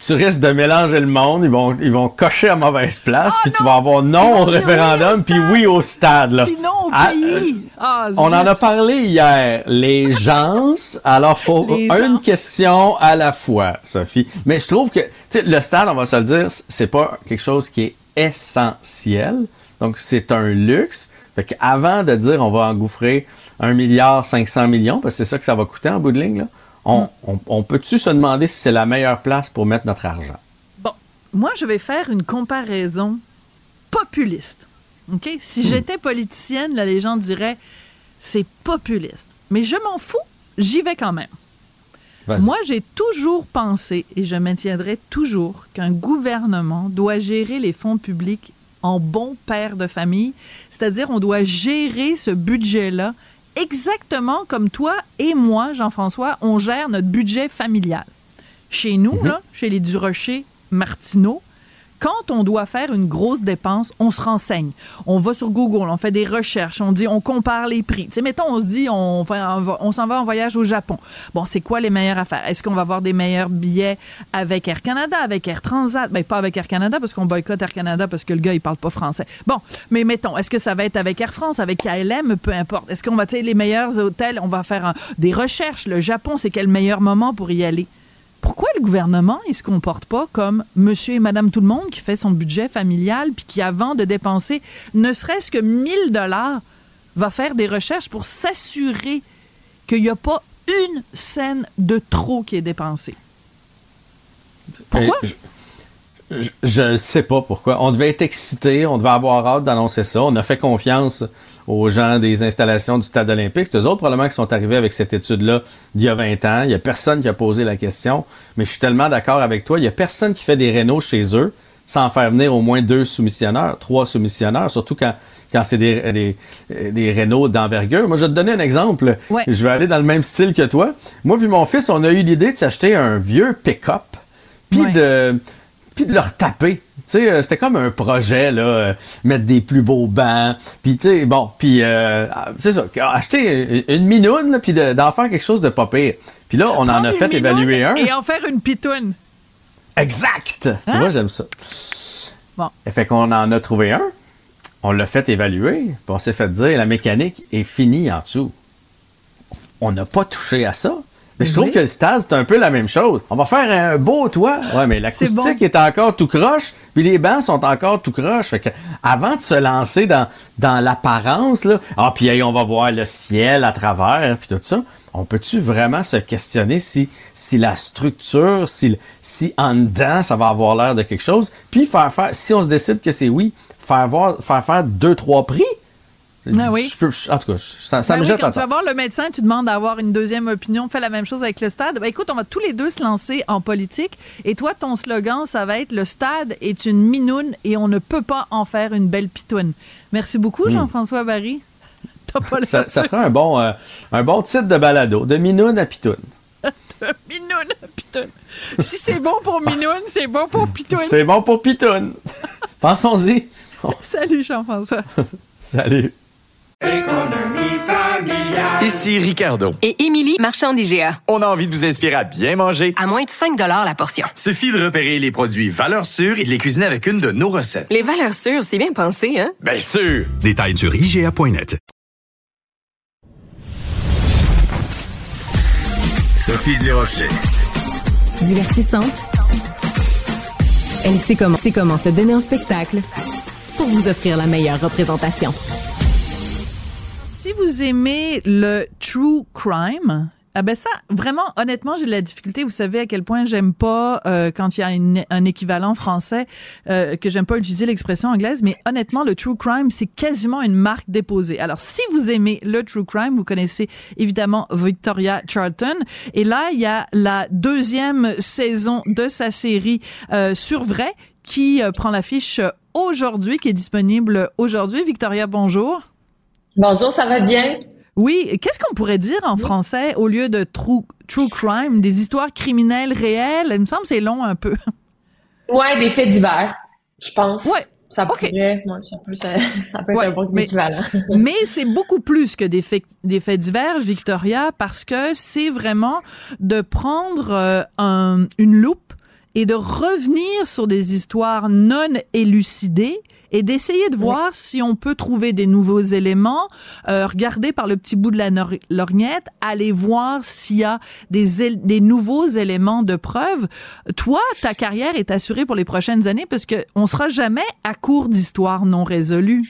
S11: tu, tu risques de mélanger le monde. Ils vont, ils vont cocher à mauvaise place,
S4: Ah
S11: puis tu vas avoir non au référendum, puis oui au stade. Là.
S4: Puis non au
S11: Ah,
S4: pays. Ah,
S11: On en a parlé hier. Les gens, alors faut
S4: Les
S11: une
S4: gens.
S11: question à la fois, Sophie. Mais je trouve que tu sais, le stade, on va se le dire, c'est pas quelque chose qui est essentiel. Donc c'est un luxe. Fait qu'avant de dire on va engouffrer 1 milliard 500 millions, parce que c'est ça que ça va coûter en bout de ligne, là, on,
S4: Mm.
S11: on- on peut-tu se demander si c'est la meilleure place pour mettre notre argent?
S4: Bon, moi, je vais faire une comparaison populiste. OK? Si j'étais politicienne, là, les gens diraient c'est populiste. Mais je m'en fous, j'y vais quand même. Moi, j'ai toujours pensé, et je maintiendrai toujours, qu'un gouvernement doit gérer les fonds publics en bon père de famille, c'est-à-dire on doit gérer ce budget-là exactement comme toi et moi, Jean-François, on gère notre budget familial. Chez nous, là, chez les Durocher Martineau, quand on doit faire une grosse dépense, on se renseigne. On va sur Google, on fait des recherches, on dit, on compare les prix. Tu sais, mettons, on se dit, on, on s'en va en voyage au Japon. Bon, c'est quoi les meilleures affaires? Est-ce qu'on va avoir des meilleurs billets avec Air Canada, avec Air Transat? Ben, pas avec Air Canada, parce qu'on boycotte Air Canada parce que le gars, il parle pas français. Bon, mais mettons, est-ce que ça va être avec Air France, avec KLM? Peu importe. Est-ce qu'on va, tu sais, les meilleurs hôtels, on va faire des recherches. Le Japon, c'est quel meilleur moment pour y aller? Pourquoi le gouvernement il se comporte pas comme monsieur et madame tout le monde qui fait son budget familial puis qui avant de dépenser ne serait-ce que 1000 dollars va faire des recherches pour s'assurer qu'il n'y a pas une scène de trop qui est dépensée? Pourquoi?
S11: Et Je, je ne sais pas pourquoi. On devait être excité, on devait avoir hâte d'annoncer ça. On a fait confiance aux gens des installations du Stade olympique. C'est eux autres probablement qui sont arrivés avec cette étude-là d'il y a 20 ans. Il y a personne qui a posé la question. Mais je suis tellement d'accord avec toi. Il y a personne qui fait des rénaux chez eux sans faire venir au moins deux soumissionneurs, trois soumissionneurs, surtout quand quand c'est des, des, des Renault d'envergure. Moi, je vais te donner un exemple. Je vais aller dans le même style que toi. Moi puis mon fils, on a eu l'idée de s'acheter un vieux pick-up, puis de puis de leur taper. Tu sais, euh, c'était comme un projet là, euh, mettre des plus beaux bancs, puis tu sais, bon, puis euh, c'est ça, acheter une minoune, puis d'en faire quelque chose de pas pire. Puis là, on en a fait évaluer un.
S4: Et en faire une pitoune.
S11: Exact. Tu
S4: Hein?
S11: vois, j'aime ça.
S4: Bon.
S11: Et fait qu'on en a trouvé un, on l'a fait évaluer, puis on s'est fait dire la mécanique est finie en dessous. On n'a pas touché à ça. Mais je trouve que le stade, c'est un peu la même chose. On va faire un beau toit. Ouais, mais l'acoustique
S4: bon.
S11: est encore tout croche, puis les bancs sont encore tout croche. Fait que avant de se lancer dans, dans l'apparence, là, ah, puis hey, on va voir le ciel à travers, puis tout ça, on peut-tu vraiment se questionner si, si la structure, si, si en dedans, ça va avoir l'air de quelque chose, puis faire faire, si on se décide que c'est oui, faire, voir, faire faire deux, trois prix?
S4: Ah oui?
S11: Je peux- je- en tout cas, je- ça, ça
S4: Ben
S11: me
S4: oui,
S11: jette
S4: quand
S11: à
S4: tu vas voir le médecin, tu demandes d'avoir une deuxième opinion. Fais la même chose avec le stade. Ben écoute, on va tous les deux se lancer en politique. Et toi, ton slogan, ça va être le stade est une minoune et on ne peut pas en faire une belle pitoune. Merci beaucoup,
S11: Hmm.
S4: Jean-François Barry. T'as pas
S11: Ça, ça ferait un bon, euh, un bon titre de balado, de minoune à pitoune.
S4: Minoune, pitoune. Si c'est bon pour Minoune, c'est bon pour pitoune.
S11: C'est bon pour pitoune. Pensons-y.
S4: Salut, Jean-François.
S11: Salut.
S9: Ici Ricardo.
S10: Et Émilie, marchand d'IGA.
S9: On a envie de vous inspirer à bien manger.
S10: À moins de 5 la portion.
S9: Suffit de repérer les produits valeurs sûres et de les cuisiner avec une de nos recettes.
S10: Les valeurs sûres, c'est bien pensé, hein?
S9: Bien sûr!
S3: Détails sur IGA.net.
S1: Sophie Durocher.
S2: Divertissante. Elle sait comment, sait comment se donner en spectacle pour vous offrir la meilleure représentation.
S4: Si vous aimez le true crime, ah ben ça, vraiment, honnêtement, j'ai de la difficulté. Vous savez à quel point j'aime pas euh, quand il y a un équivalent français, euh, que j'aime pas utiliser l'expression anglaise, mais honnêtement, le true crime, c'est quasiment une marque déposée. Alors, si vous aimez le true crime, vous connaissez évidemment Victoria Charlton. Et là, il y a la deuxième saison de sa série euh, sur vrai qui euh, prend l'affiche aujourd'hui, qui est disponible aujourd'hui. Victoria, bonjour.
S12: Bonjour, ça va bien?
S4: Oui, qu'est-ce qu'on pourrait dire en français au lieu de true, true crime, des histoires criminelles réelles? Il me semble que c'est long un peu.
S12: Ouais, des faits divers, je pense.
S4: Ouais.
S12: Ça pourrait, ouais, ça peut, ça, ça peut être un bon
S4: mais-
S12: équivalent.
S4: Mais c'est beaucoup plus que des faits, des faits divers, Victoria, parce que c'est vraiment de prendre euh, un- une loupe et de revenir sur des histoires non élucidées et d'essayer de voir si on peut trouver des nouveaux éléments, euh, regarder par le petit bout de la lorgnette, aller voir s'il y a des, des nouveaux éléments de preuve. Toi, ta carrière est assurée pour les prochaines années parce que on sera jamais à court d'histoires non résolues.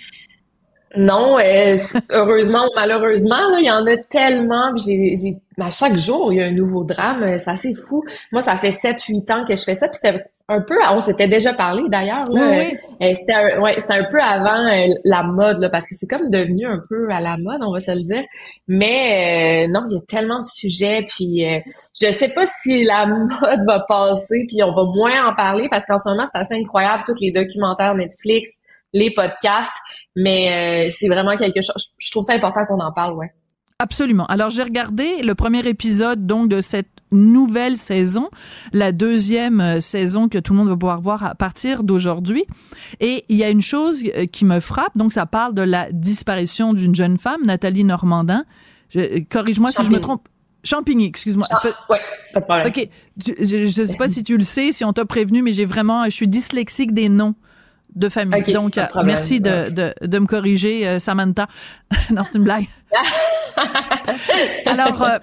S12: Non, euh, heureusement ou malheureusement, là, il y en a tellement. J'ai, j'ai, à chaque jour, il y a un nouveau drame. euh, C'est assez fou. Moi, ça fait 7-8 ans que je fais ça. Puis c'était un peu, on s'était déjà parlé d'ailleurs. là,
S4: Oui,
S12: euh, euh, c'était, un- ouais, c'était un peu avant euh, la mode, là, parce que c'est comme devenu un peu à la mode, on va se le dire. Mais euh, non, il y a tellement de sujets. Puis euh, je sais pas si la mode va passer, puis on va moins en parler, parce qu'en ce moment, c'est assez incroyable, tous les documentaires Netflix, les podcasts. Mais euh, c'est vraiment quelque chose. Je, je trouve ça important qu'on en parle, ouais.
S4: Absolument. Alors j'ai regardé le premier épisode donc de cette nouvelle saison, la deuxième euh, saison que tout le monde va pouvoir voir à partir d'aujourd'hui. Et il y a une chose euh, qui me frappe, donc ça parle de la disparition d'une jeune femme, Nathalie Normandin. Je- euh, Corrige-moi si je me trompe. Champigny, excuse-moi. C'est pas-
S12: Ouais, pas de problème.
S4: OK. Je, je sais pas si tu le sais, si on t'a prévenu, mais j'ai vraiment, je suis dyslexique des noms de famille. Donc,
S12: problème.
S4: merci de, de, de me corriger, euh, Samantha. non, c'est une blague. Alors, euh,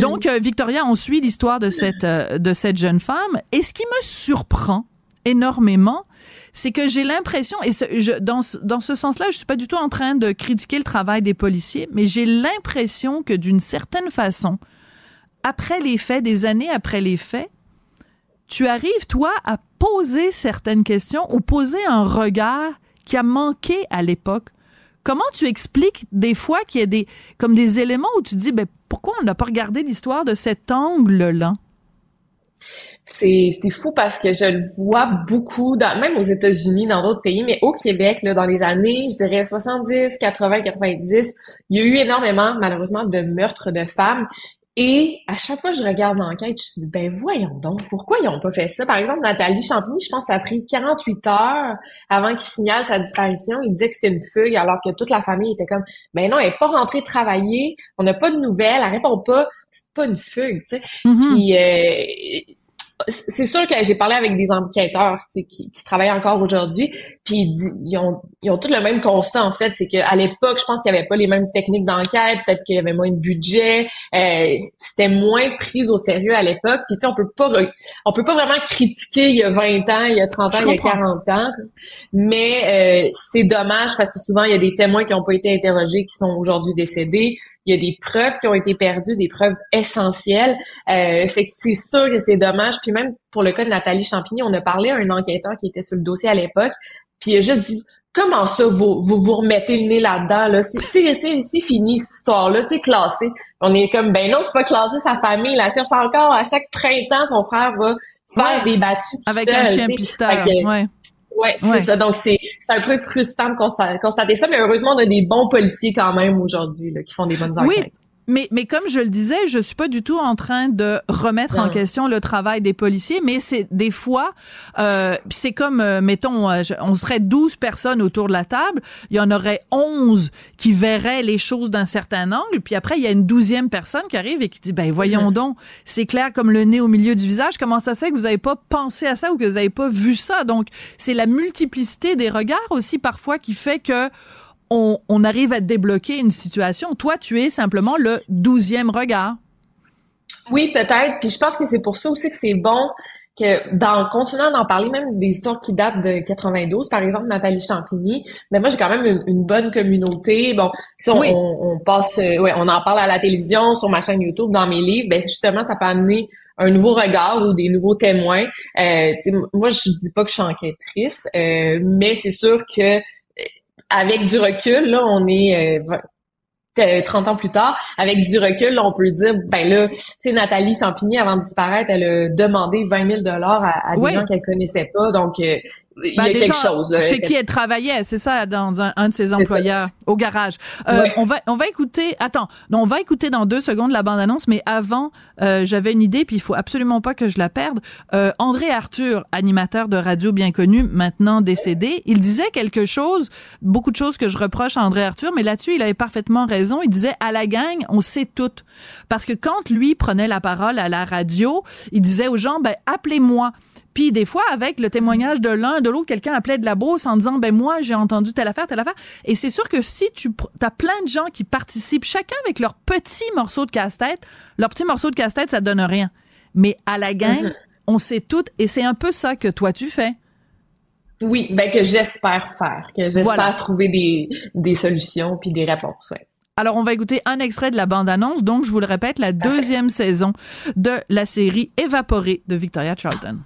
S4: donc, euh, Victoria, on suit l'histoire de cette, de cette jeune femme. Et ce qui me surprend énormément, c'est que j'ai l'impression, et ce- je, dans, ce- dans ce sens-là, je suis pas du tout en train de critiquer le travail des policiers, mais j'ai l'impression que d'une certaine façon, après les faits, des années après les faits, tu arrives, toi, à poser certaines questions ou poser un regard qui a manqué à l'époque. Comment tu expliques des fois qu'il y a des, comme des éléments où tu dis, ben, pourquoi on n'a pas regardé l'histoire de cet angle-là?
S12: c'est fou parce que je le vois beaucoup même aux États-Unis dans d'autres pays mais au Québec dans les années je dirais 70 80 90 il y a eu énormément malheureusement de meurtres de femmes et à chaque fois que je regarde l'enquête, je me dis, ben voyons donc, pourquoi ils n'ont pas fait ça? Par exemple, Nathalie Champigny, je pense que ça a pris 48 heures avant qu'il signale sa disparition. Il disait que c'était une fugue, alors que toute la famille était comme, ben non, elle n'est pas rentrée travailler, on n'a pas de nouvelles, elle répond pas, c'est pas une fugue, tu sais.
S4: Mm-hmm.
S12: Puis, euh, c'est sûr que j'ai parlé avec des enquêteurs qui, qui travaillent encore aujourd'hui, puis ils ont, ils ont tous le même constat en fait, c'est qu'à l'époque, je pense qu'il n'y avait pas les mêmes techniques d'enquête, peut-être qu'il y avait moins de budget, euh, c'était moins pris au sérieux à l'époque. Puis tu sais, on peut pas, on peut pas vraiment critiquer il y a 20 ans, il y a 30 ans, il y a 40 ans, mais euh, c'est dommage parce que souvent il y a des témoins qui n'ont pas été interrogés qui sont aujourd'hui décédés. Il y a des preuves qui ont été perdues, des preuves essentielles. Euh, fait que c'est sûr que c'est dommage. Puis même pour le cas de Nathalie Champigny, on a parlé à un enquêteur qui était sur le dossier à l'époque, puis il a juste dit Comment ça, vous vous, vous remettez le nez là-dedans? Là? C'est fini cette histoire-là, c'est classé. On est comme ben non, c'est pas classé, sa famille la cherche encore. À chaque printemps, son frère va faire des battues.
S4: Avec un chien pisteur. Ouais.
S12: Ouais, c'est ça. Donc, c'est un peu frustrant de constater ça, mais heureusement, on a des bons policiers quand même aujourd'hui qui font des bonnes enquêtes.
S4: Oui. Mais, mais comme je le disais, je suis pas du tout en train de remettre en question le travail des policiers, mais c'est des fois, euh, c'est comme, euh, mettons, euh, on serait 12 personnes autour de la table, il y en aurait 11 qui verraient les choses d'un certain angle, puis après, il y a une douzième personne qui arrive et qui dit, ben voyons donc, c'est clair comme le nez au milieu du visage, comment ça se fait que vous avez pas pensé à ça ou que vous avez pas vu ça? Donc, c'est la multiplicité des regards aussi parfois qui fait que on, arrive à débloquer une situation. Toi, tu es simplement le douzième regard.
S12: Oui, peut-être. Puis je pense que c'est pour ça aussi que c'est bon que dans continuant d'en parler, même des histoires qui datent de 92, par exemple Nathalie Champigny, mais moi j'ai quand même une, bonne communauté. Bon, si on, passe, euh, ouais, on en parle à la télévision, sur ma chaîne YouTube, dans mes livres, ben justement ça peut amener un nouveau regard ou des nouveaux témoins. Euh, moi je dis pas que je suis enquêtrice, euh, mais c'est sûr que avec du recul, là, on est 30 ans plus tard, avec du recul, on peut dire, ben là, tu sais, Nathalie Champigny, avant de disparaître, elle a demandé 20 000 dollars à, des gens qu'elle connaissait pas. Donc, euh, il y a ben, quelque chose.
S4: Chez qui elle travaillait, c'est ça, dans un, de ses employeurs, au garage. Euh, on va, on va écouter. Attends, on va écouter dans deux secondes la bande annonce, mais avant, euh, j'avais une idée, puis il faut absolument pas que je la perde. André Arthur, animateur de radio bien connu, maintenant décédé, il disait quelque chose, beaucoup de choses que je reproche à André Arthur, mais là-dessus, il avait parfaitement raison il disait à la gang, on sait tout. Parce que quand lui prenait la parole à la radio, il disait aux gens, ben, appelez-moi. Puis des fois, avec le témoignage de l'un, de l'autre, quelqu'un appelait de la bourse en disant, ben moi, j'ai entendu telle affaire, telle affaire. Et c'est sûr que si tu as plein de gens qui participent, chacun avec leur petit morceau de casse-tête, leur petit morceau de casse-tête, ça donne rien. Mais à la gang, mhm. on sait tout. Et c'est un peu ça que toi, tu fais.
S12: Oui, ben que j'espère faire, que j'espère trouver des, des solutions puis des réponses. Ouais.
S4: Alors, on va écouter un extrait de la bande-annonce. Donc, je vous le répète, la deuxième saison de la série Évaporée de Victoria Charlton.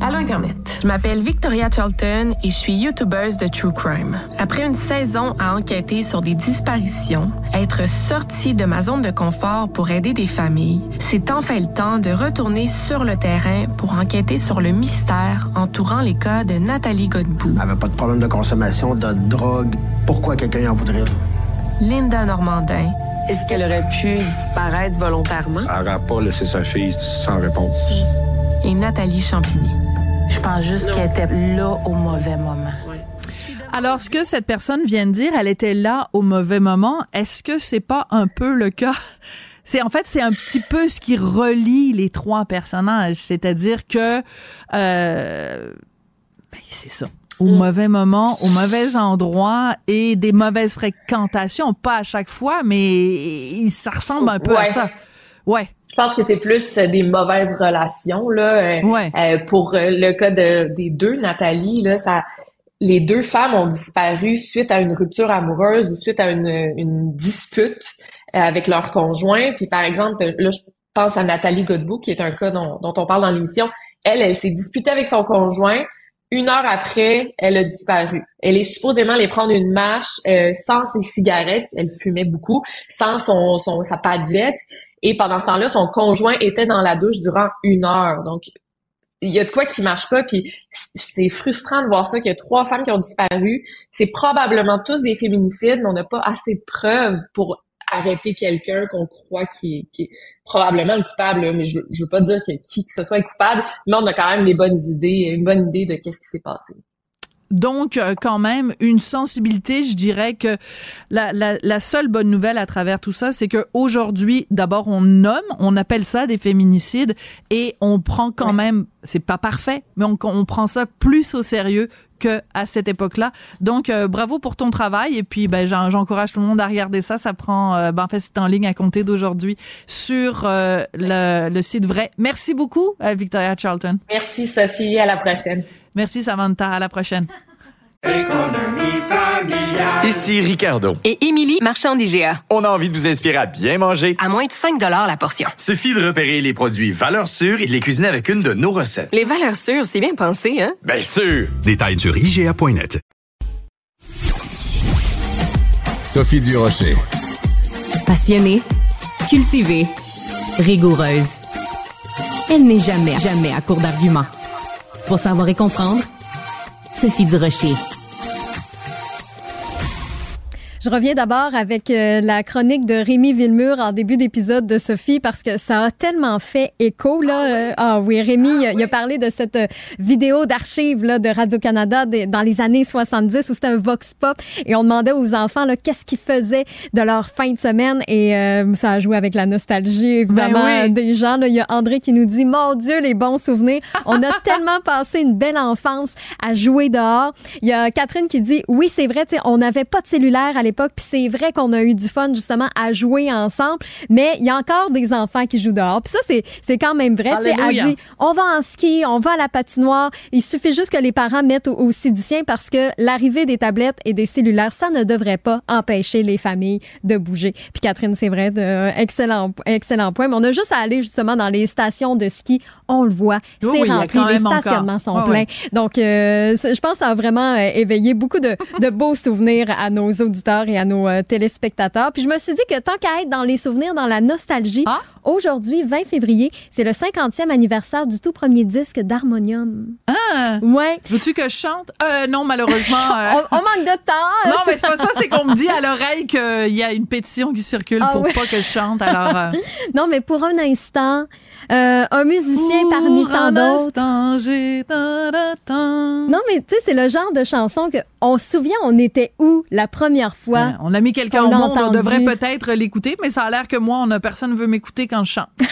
S13: Allô Internet. Je m'appelle Victoria Charlton et je suis YouTubeuse de True Crime. Après une saison à enquêter sur des disparitions, être sortie de ma zone de confort pour aider des familles, c'est enfin le temps de retourner sur le terrain pour enquêter sur le mystère entourant les cas de Nathalie Godbout.
S14: Elle avait pas de problème de consommation, de drogue. Pourquoi quelqu'un en voudrait?
S13: Linda Normandin.
S15: Est-ce qu'elle aurait pu disparaître volontairement?
S16: Elle n'aurait pas laissé sa fille sans réponse.
S13: Et Nathalie Champigny.
S17: Je pense juste qu'elle était là au mauvais moment.
S4: Alors, ce que cette personne vient de dire, elle était là au mauvais moment. Est-ce que c'est pas un peu le cas? C'est en fait c'est un petit peu ce qui relie les trois personnages, c'est-à-dire que euh, ben, c'est ça au mm. mauvais moment, au mauvais endroit et des mauvaises fréquentations, pas à chaque fois, mais ça ressemble un peu à ça. Ouais.
S12: Je pense que c'est plus euh, des mauvaises relations là. Euh, euh, pour le cas de, des deux, Nathalie là, ça, les deux femmes ont disparu suite à une rupture amoureuse ou suite à une, une dispute avec leur conjoint. Puis par exemple, là, je pense à Nathalie Godbout, qui est un cas dont, dont on parle dans l'émission. Elle, elle s'est disputée avec son conjoint. Une heure après, elle a disparu. Elle est supposément allée prendre une marche euh, sans ses cigarettes. Elle fumait beaucoup, sans son, son sa padjette. Et pendant ce temps-là, son conjoint était dans la douche durant une heure. Donc, il y a de quoi qui marche pas, puis c'est frustrant de voir ça, qu'il y a trois femmes qui ont disparu. C'est probablement tous des féminicides, mais on n'a pas assez de preuves pour arrêter quelqu'un qu'on croit qui est, probablement le coupable, mais je, je veux pas dire que qui que ce soit est coupable, mais on a quand même des bonnes idées, une bonne idée de qu'est-ce qui s'est passé.
S4: Donc, euh, quand même, une sensibilité, je dirais que la, la, la, seule bonne nouvelle à travers tout ça, c'est que aujourd'hui, d'abord, on nomme, on appelle ça des féminicides et on prend quand même, c'est pas parfait, mais on, on prend ça plus au sérieux que à cette époque-là. Donc, euh, bravo pour ton travail. Et puis, ben, j'encourage tout le monde à regarder ça. Ça prend, euh, ben, en fait, c'est en ligne à compter d'aujourd'hui sur le, le, site vrai. Merci beaucoup, Victoria Charlton.
S12: Merci, Sophie. À la prochaine.
S4: Merci Samantha, à la prochaine.
S9: Ici Ricardo.
S10: Et Émilie, marchand d'IGA.
S9: On a envie de vous inspirer à bien manger.
S10: À moins de 5 la portion.
S9: Suffit de repérer les produits valeurs sûres et de les cuisiner avec une de nos recettes.
S10: Les valeurs sûres, c'est bien pensé, hein?
S9: Bien sûr!
S3: Détails sur IGA.net.
S18: Sophie Durocher.
S2: Passionnée, cultivée, rigoureuse. Elle n'est jamais, jamais à court d'arguments. Pour savoir et comprendre, Sophie Durocher.
S19: Je reviens d'abord avec euh, la chronique de Rémi Villemur en début d'épisode de Sophie parce que ça a tellement fait écho là. Ah oui, euh, ah, oui Rémi, il, a parlé de cette euh, vidéo d'archives là de Radio Canada dans les années 70 où c'était un vox pop et on demandait aux enfants là qu'est-ce qu'ils faisaient de leur fin de semaine et ça a joué avec la nostalgie évidemment
S4: ben
S19: des gens. Il y a André qui nous dit mon Dieu les bons souvenirs. On a tellement passé une belle enfance à jouer dehors. Il y a Catherine qui dit oui c'est vrai, on n'avait pas de cellulaire à l'époque, puis c'est vrai qu'on a eu du fun justement à jouer ensemble, mais il y a encore des enfants qui jouent dehors. Puis ça c'est c'est quand même vrai, sais, dit on va en ski, on va à la patinoire, il suffit juste que les parents mettent aussi du sien parce que l'arrivée des tablettes et des cellulaires, ça ne devrait pas empêcher les familles de bouger. Puis Catherine, c'est vrai, de, excellent excellent point, mais on a juste à aller justement dans les stations de ski, on le voit, c'est rempli, les stationnements sont pleins. Donc euh, je pense que ça a vraiment euh, éveillé beaucoup de, de beaux souvenirs à nos auditeurs et à nos euh, téléspectateurs. Puis je me suis dit que tant qu'à être dans les souvenirs, dans la nostalgie,
S4: ah?
S19: aujourd'hui, 20 février, c'est le 50e anniversaire du tout premier disque d'Harmonium.
S4: Ah!
S19: Ouais.
S4: Veux-tu que je chante? Euh, non, malheureusement. Euh.
S19: on, manque de temps.
S4: Non, mais c'est pas ça, c'est qu'on me dit à l'oreille qu'il y a une pétition qui circule
S19: ah
S4: pour pas que je chante. Alors,
S19: non, mais pour un instant, un musicien
S4: pour
S19: parmi tant d'autres.
S4: Non,
S19: mais tu sais, c'est le genre de chanson que on se souvient, on était où la première fois?
S4: Ben, on a mis quelqu'un au monde, on devrait peut-être l'écouter, mais ça a l'air que moi, on a personne veut m'écouter quand je chante.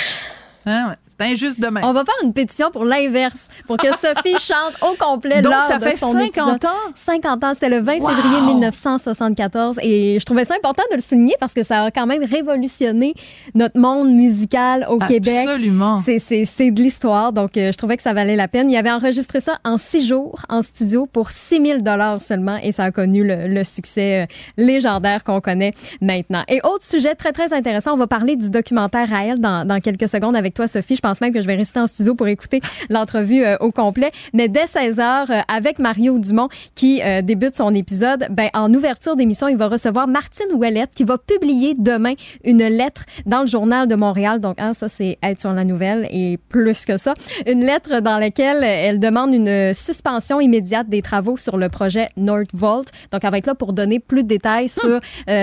S4: Hein, ouais. C'est injuste demain.
S19: On va faire une pétition pour l'inverse, pour que Sophie chante au complet
S4: Donc, ça
S19: de
S4: fait
S19: son
S4: 50
S19: épisode.
S4: ans?
S19: 50 ans. C'était le 20 février 1974. Et je trouvais ça important de le souligner parce que ça a quand même révolutionné notre monde musical au Québec.
S4: Absolument.
S19: C'est, c'est, c'est de l'histoire. Donc, euh, je trouvais que ça valait la peine. Il avait enregistré ça en six jours en studio pour 6 000 seulement et ça a connu le, le succès euh, légendaire qu'on connaît maintenant. Et autre sujet très, très intéressant, on va parler du documentaire Raël dans, dans quelques secondes avec toi, Sophie. Je pense même que je vais rester en studio pour écouter l'entrevue euh, au complet. Mais dès 16 heures, euh, avec Mario Dumont qui euh, débute son épisode, ben, en ouverture d'émission, il va recevoir Martine Ouellette qui va publier demain une lettre dans le journal de Montréal. Donc, hein, ça, c'est être sur la nouvelle et plus que ça. Une lettre dans laquelle elle demande une suspension immédiate des travaux sur le projet Northvolt. Donc, elle va être là pour donner plus de détails sur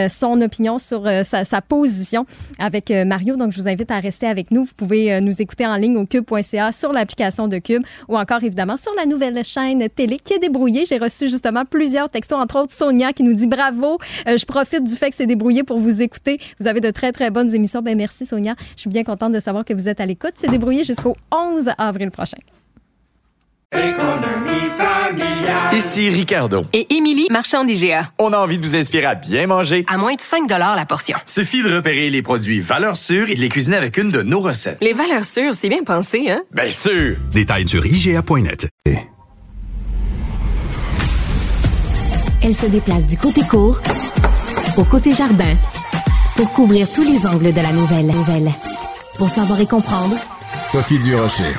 S19: son opinion, sur sa, sa, position avec Mario. Donc, je vous invite à rester avec nous. Vous pouvez nous écouter en ligne au cube.ca, sur l'application de Cube ou encore évidemment sur la nouvelle chaîne télé qui est débrouillée. J'ai reçu justement plusieurs textos, entre autres Sonia qui nous dit bravo. Euh, je profite du fait que c'est débrouillé pour vous écouter. Vous avez de très très bonnes émissions. Ben merci Sonia. Je suis bien contente de savoir que vous êtes à l'écoute. C'est débrouillé jusqu'au 11 avril prochain.
S9: Ici Ricardo.
S10: Et Émilie, marchand d'IGA.
S9: On a envie de vous inspirer à bien manger.
S10: À moins de 5 la portion.
S9: Suffit de repérer les produits valeurs sûres et de les cuisiner avec une de nos recettes.
S10: Les valeurs sûres, c'est bien pensé, hein?
S9: Bien sûr!
S3: Détails sur IGA.net.
S2: Elle se déplace du côté court au côté jardin pour couvrir tous les angles de la nouvelle. nouvelle. Pour savoir et comprendre,
S18: Sophie Durocher.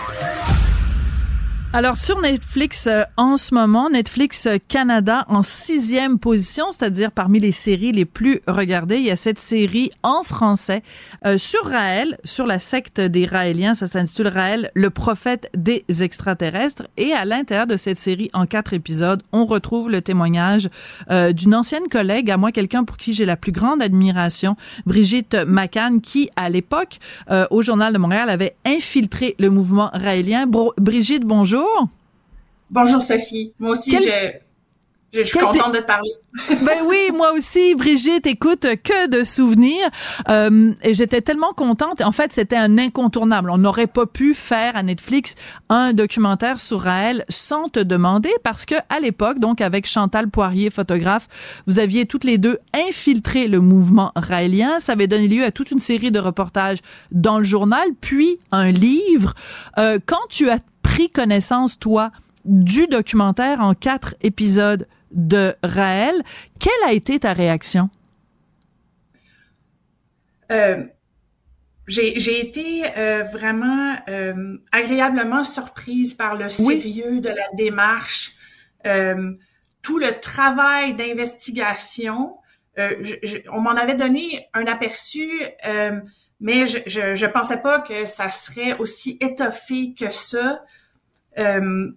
S4: Alors sur Netflix euh, en ce moment, Netflix euh, Canada en sixième position, c'est-à-dire parmi les séries les plus regardées, il y a cette série en français euh, sur Raël, sur la secte des Raéliens, ça s'intitule Raël, le prophète des extraterrestres. Et à l'intérieur de cette série, en quatre épisodes, on retrouve le témoignage d'une ancienne collègue, à moi quelqu'un pour qui j'ai la plus grande admiration, Brigitte McCann, qui à l'époque au Journal de Montréal avait infiltré le mouvement raélien. Brigitte, bonjour.
S20: Bonjour. Sophie. Moi aussi, je, suis contente de te parler.
S4: ben oui, moi aussi, Brigitte, écoute, que de souvenirs. Euh, et j'étais tellement contente. En fait, c'était un incontournable. On n'aurait pas pu faire à Netflix un documentaire sur Raël sans te demander parce que à l'époque, donc avec Chantal Poirier, photographe, vous aviez toutes les deux infiltré le mouvement raélien. Ça avait donné lieu à toute une série de reportages dans le journal, puis un livre. Euh, quand tu as pris connaissance, toi, du documentaire en quatre épisodes de Raël. Quelle a été ta réaction?
S20: Euh, j'ai été euh, vraiment euh, agréablement surprise par le sérieux de la démarche, tout le travail d'investigation. on m'en avait donné un aperçu, mais je, je pensais pas que ça serait aussi étoffé que ça. Euh,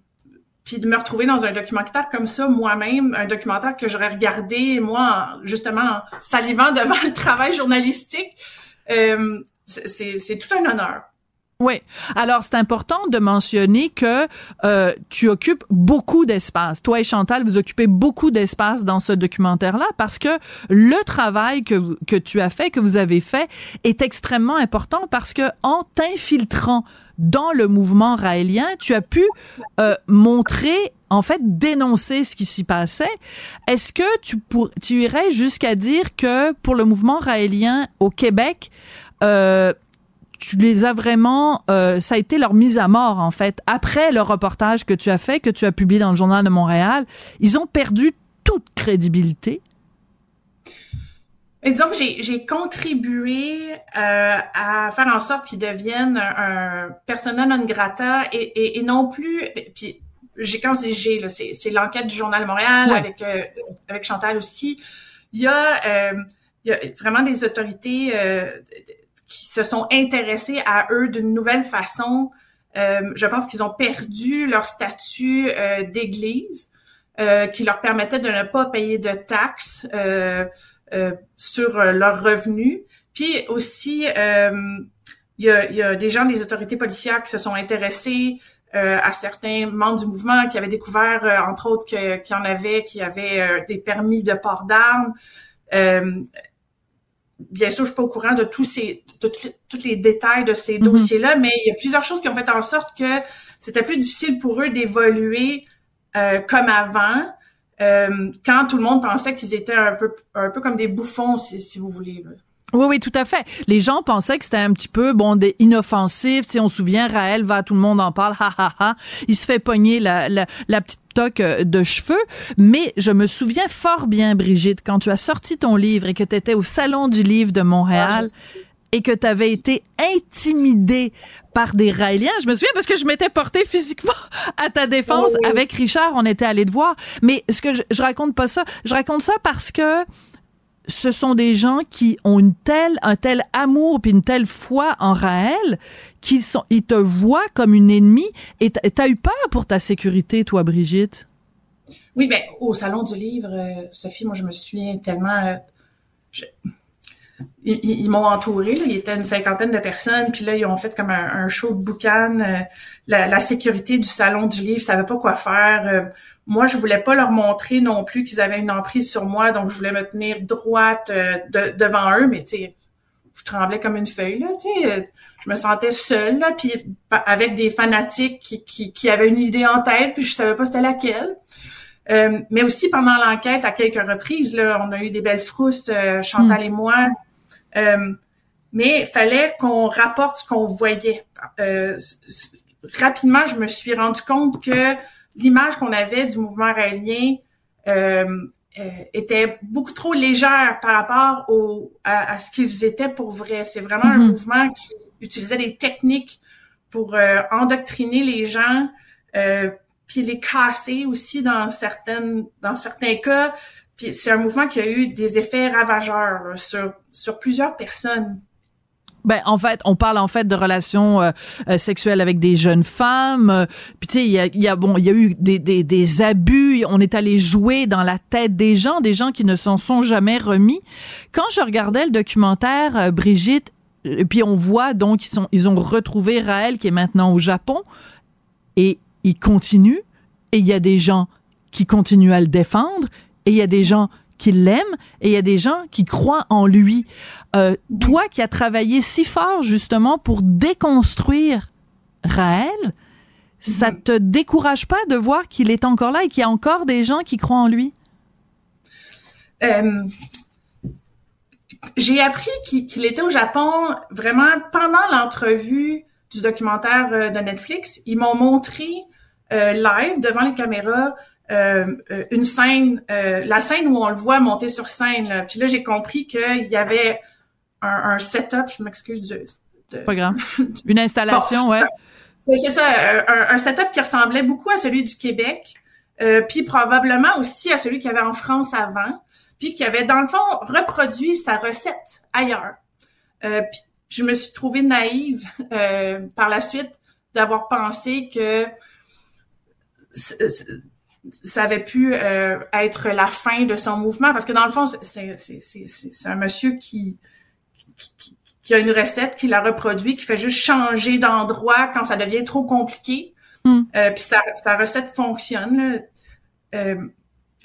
S20: puis de me retrouver dans un documentaire comme ça moi-même, un documentaire que j'aurais regardé moi justement en salivant devant le travail journalistique, euh, c'est tout un honneur.
S4: Oui. Alors, c'est important de mentionner que euh, tu occupes beaucoup d'espace. Toi et Chantal, vous occupez beaucoup d'espace dans ce documentaire-là parce que le travail que, que tu as fait, que vous avez fait, est extrêmement important parce que en t'infiltrant dans le mouvement raélien, tu as pu euh, montrer en fait dénoncer ce qui s'y passait. Est-ce que tu, pour, tu irais jusqu'à dire que pour le mouvement raélien au Québec, euh, tu les as vraiment, euh, ça a été leur mise à mort en fait. Après le reportage que tu as fait, que tu as publié dans le journal de Montréal, ils ont perdu toute crédibilité.
S20: Et disons que j'ai contribué euh, à faire en sorte qu'ils deviennent un, persona non grata et, et, non plus. Puis j'ai quand dis j'ai, c'est l'enquête du journal de Montréal avec euh, avec Chantal aussi. Il y a, il y a vraiment des autorités qui se sont intéressés à eux d'une nouvelle façon. Euh, je pense qu'ils ont perdu leur statut euh, d'église euh, qui leur permettait de ne pas payer de taxes sur leurs revenus. Puis aussi, il y a, y, a, des gens des autorités policières qui se sont intéressés à certains membres du mouvement qui avaient découvert, entre autres, qu'il y en avait qui avaient des permis de port d'armes bien sûr, je suis pas au courant de tous ces, tous les détails de ces mhm. dossiers-là, mais il y a plusieurs choses qui ont fait en sorte que c'était plus difficile pour eux d'évoluer euh, comme avant, euh, quand tout le monde pensait qu'ils étaient un peu, un peu comme des bouffons, si, si vous voulez. Là.
S4: Oui, oui, tout à fait. Les gens pensaient que c'était un petit peu, bon, des inoffensifs. Tu sais, on se souvient, Raël va, tout le monde en parle, ha, ha, ha. Il se fait pogner la, la, la petite toque euh, de cheveux. Mais je me souviens fort bien, Brigitte, quand tu as sorti ton livre et que tu étais au Salon du livre de Montréal. Ah, et que tu avais été intimidée par des Raéliens. Je me souviens parce que je m'étais portée physiquement à ta défense. Oh, Avec Richard, on était allé te voir. Mais ce que je, je raconte pas ça, je raconte ça parce que ce sont des gens qui ont un tel amour puis une telle foi en Raël qu'ils sont, ils te voient comme une ennemie. Et t'as eu peur pour ta sécurité, toi, Brigitte?
S20: Oui, ben au salon du livre, euh, Sophie, moi je me souviens tellement. Euh, ils, m'ont entouré, il y était une cinquantaine de personnes, puis là ils ont fait comme un, show de boucan. Euh, la, sécurité du salon du livre savait pas quoi faire moi, je voulais pas leur montrer non plus qu'ils avaient une emprise sur moi, donc je voulais me tenir droite euh, devant eux, mais tu sais, je tremblais comme une feuille, là, tu sais. Je me sentais seule, là, puis avec des fanatiques qui, qui, qui, avaient une idée en tête, puis je savais pas c'était laquelle. Euh, mais aussi pendant l'enquête, à quelques reprises, là, on a eu des belles frousses, euh, Chantal et moi. Euh, mais il fallait qu'on rapporte ce qu'on voyait. rapidement, je me suis rendu compte que l'image qu'on avait du mouvement raélien euh, euh, était beaucoup trop légère par rapport au, à, ce qu'ils étaient pour vrai. C'est vraiment un mm-hmm. mouvement qui utilisait des techniques pour euh, endoctriner les gens euh, puis les casser aussi dans certaines dans certains cas. Puis c'est un mouvement qui a eu des effets ravageurs là, sur sur plusieurs personnes.
S4: Ben en fait, on parle en fait de relations euh, euh, sexuelles avec des jeunes femmes. Euh, puis tu sais, il y a, y a, bon, il y a eu des, des, des, abus. On est allé jouer dans la tête des gens, des gens qui ne s'en sont jamais remis. Quand je regardais le documentaire, Brigitte, et puis on voit donc ils sont, ils ont retrouvé Raël qui est maintenant au Japon et il continue. Et il y a des gens qui continuent à le défendre et il y a des gens qui l'aiment et il y a des gens qui croient en lui. Euh, toi qui as travaillé si fort justement pour déconstruire Raël, ça te décourage pas de voir qu'il est encore là et qu'il y a encore des gens qui croient en lui?
S20: Euh, j'ai appris qu'il était au Japon vraiment pendant l'entrevue du documentaire euh, de Netflix. Ils m'ont montré euh, live devant les caméras une scène, euh, la scène où on le voit monter sur scène. Là. Puis là, j'ai compris qu'il y avait un, un, setup, je m'excuse de, de...
S4: Pas grave. Une installation, bon, ouais.
S20: Oui, c'est ça, un, un, setup qui ressemblait beaucoup à celui du Québec, euh, puis probablement aussi à celui qu'il y avait en France avant, puis qui avait, dans le fond, reproduit sa recette ailleurs. Euh, puis je me suis trouvée naïve euh, par la suite d'avoir pensé que ça avait pu euh, être la fin de son mouvement parce que dans le fond c'est un monsieur qui, qui, qui a une recette qui la reproduit qui fait juste changer d'endroit quand ça devient trop compliqué. Mm. euh, puis sa, sa, recette fonctionne euh,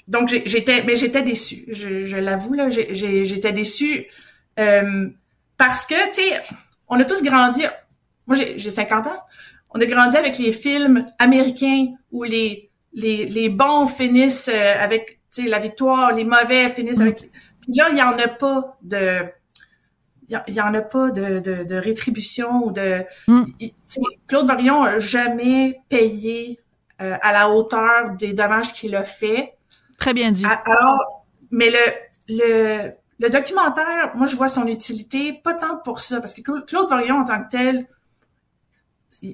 S20: donc j'étais mais j'étais déçue. Je, je l'avoue là j'étais déçue parce que tu sais on a tous grandi moi j'ai 50 ans. On a grandi avec les films américains où les les, les bons finissent euh, avec la victoire, les mauvais finissent avec. Puis là, il y en a pas de. Il y, en a pas de, de, de rétribution ou de. Mm. Claude Varion a jamais payé euh, à la hauteur des dommages qu'il a fait.
S4: Très bien dit.
S20: Alors, mais le, le, le documentaire, moi, je vois son utilité, pas tant pour ça, parce que Claude Varion, en tant que tel,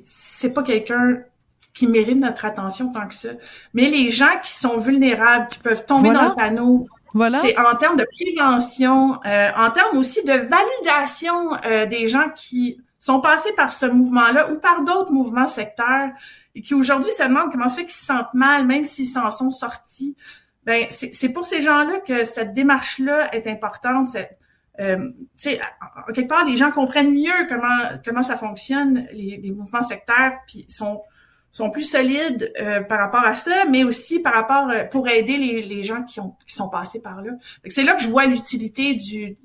S20: c'est pas quelqu'un qui méritent notre attention tant que ça. Mais les gens qui sont vulnérables, qui peuvent tomber voilà. dans le panneau, voilà. c'est en termes de prévention, euh, en termes aussi de validation euh, des gens qui sont passés par ce mouvement-là ou par d'autres mouvements sectaires et qui aujourd'hui se demandent comment ça fait qu'ils se sentent mal, même s'ils s'en sont sortis. Ben, c'est pour ces gens-là que cette démarche-là est importante. Euh, en quelque part, les gens comprennent mieux comment comment ça fonctionne les, les mouvements sectaires, puis sont sont plus solides euh, par rapport à ça, mais aussi par rapport euh, pour aider les, les gens qui ont qui sont passés par là. C'est là que je vois l'utilité du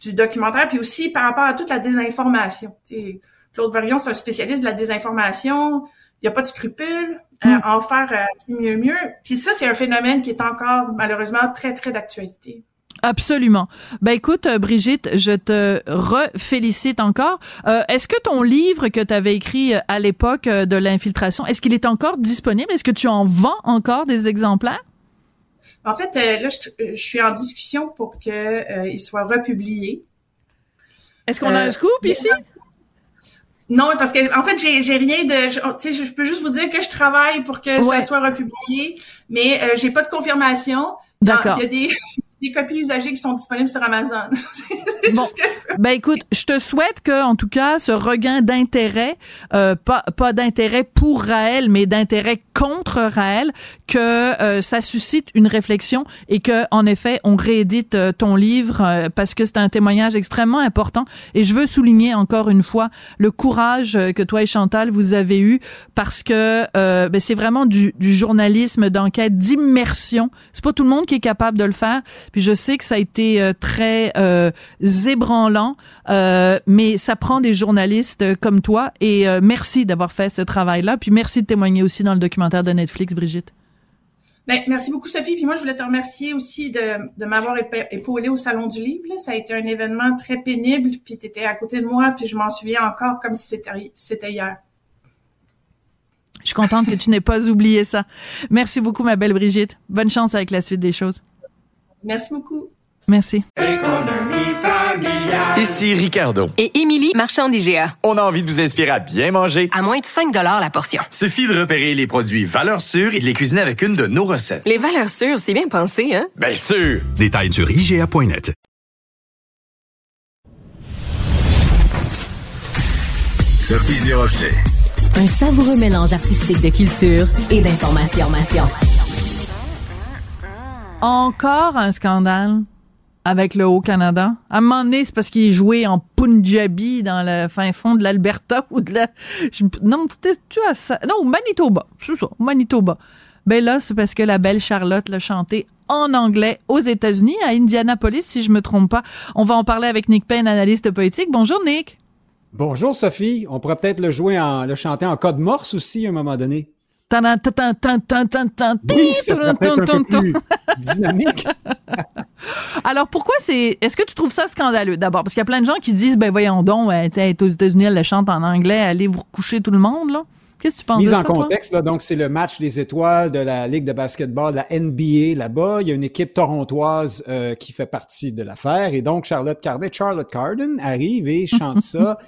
S20: du documentaire, puis aussi par rapport à toute la désinformation. T'sais, Claude Varion, c'est un spécialiste de la désinformation. Il n'y a pas de scrupules euh, mm. en faire mieux mieux. Puis ça, c'est un phénomène qui est encore malheureusement très très d'actualité.
S4: Absolument. Ben écoute, euh, Brigitte, je te refélicite encore. Euh, est-ce que ton livre que tu avais écrit euh, à l'époque de l'infiltration, est-ce qu'il est encore disponible? Est-ce que tu en vends encore des exemplaires?
S20: En fait, là, je, suis en discussion pour qu'il euh, soit republié.
S4: Est-ce qu'on a un scoop ici?
S20: Non, parce que en fait, j'ai rien de. Tu sais, je peux juste vous dire que je travaille pour que ouais. ça soit republié, mais j'ai pas de confirmation.
S4: D'accord.
S20: Il y a des des copies usagées qui sont disponibles sur Amazon.
S4: bon. Ben écoute, je te souhaite que, en tout cas, ce regain d'intérêt, euh, pas, pas d'intérêt pour Raël, mais d'intérêt contre Raël, que euh, ça suscite une réflexion et que, en effet, on réédite euh, ton livre euh, parce que c'est un témoignage extrêmement important. Et je veux souligner encore une fois le courage euh, que toi et Chantal vous avez eu parce que ben, c'est vraiment du, du journalisme d'enquête, d'immersion. C'est pas tout le monde qui est capable de le faire. Puis je sais que ça a été euh, très euh, ébranlant, euh, mais ça prend des journalistes comme toi. Et euh, merci d'avoir fait ce travail-là. Puis merci de témoigner aussi dans le documentaire de Netflix, Brigitte.
S20: Ben, merci beaucoup, Sophie. Puis moi, je voulais te remercier aussi de, de m'avoir épaulé au Salon du Livre. Là. Ça a été un événement très pénible. Puis tu étais à côté de moi, puis je m'en souviens encore comme si c'était hier.
S4: Je suis contente que tu n'aies pas oublié ça. Merci beaucoup, ma belle Brigitte. Bonne chance avec la suite des choses.
S20: Merci beaucoup.
S4: Merci.
S21: Économie familiale.
S9: Ici Ricardo.
S10: Et Émilie, marchand d'IGA.
S9: On a envie de vous inspirer à bien manger.
S10: À moins de 5 la portion.
S9: Suffit de repérer les produits valeurs sûres et de les cuisiner avec une de nos recettes.
S10: Les valeurs sûres, c'est bien pensé, hein?
S9: Bien sûr!
S3: Détails sur IGA.net.
S18: Sophie Durocher.
S2: Un savoureux mélange artistique de culture et d'information.
S4: Encore un scandale avec le Haut-Canada? À un moment donné, c'est parce qu'il joué en Punjabi dans le fin fond de l'Alberta ou de la... non, tu à ça. Non, Manitoba. C'est Manitoba. Ben là, c'est parce que la belle Charlotte l'a chanté en anglais aux États-Unis, à Indianapolis, si je me trompe pas. On va en parler avec Nick Payne, analyste poétique. Bonjour, Nick.
S21: Bonjour Sophie, on pourrait peut-être le jouer en le chanter en code morse aussi à un moment donné. Oui, ça serait peut-être un peu plus dynamique.
S4: Alors pourquoi c'est est-ce que tu trouves ça scandaleux d'abord? Parce qu'il y a plein de gens qui disent ben voyons donc elle est aux États-Unis elle le chante en anglais allez vous recoucher tout le monde là qu'est-ce que tu penses
S21: Mise
S4: de
S21: en
S4: ça, toi?
S21: contexte, là, donc c'est le match des étoiles de la Ligue de basketball, la NBA là-bas. Il y a une équipe torontoise euh, qui fait partie de l'affaire. Et donc, Charlotte Carden, Charlotte Carden arrive et chante ça,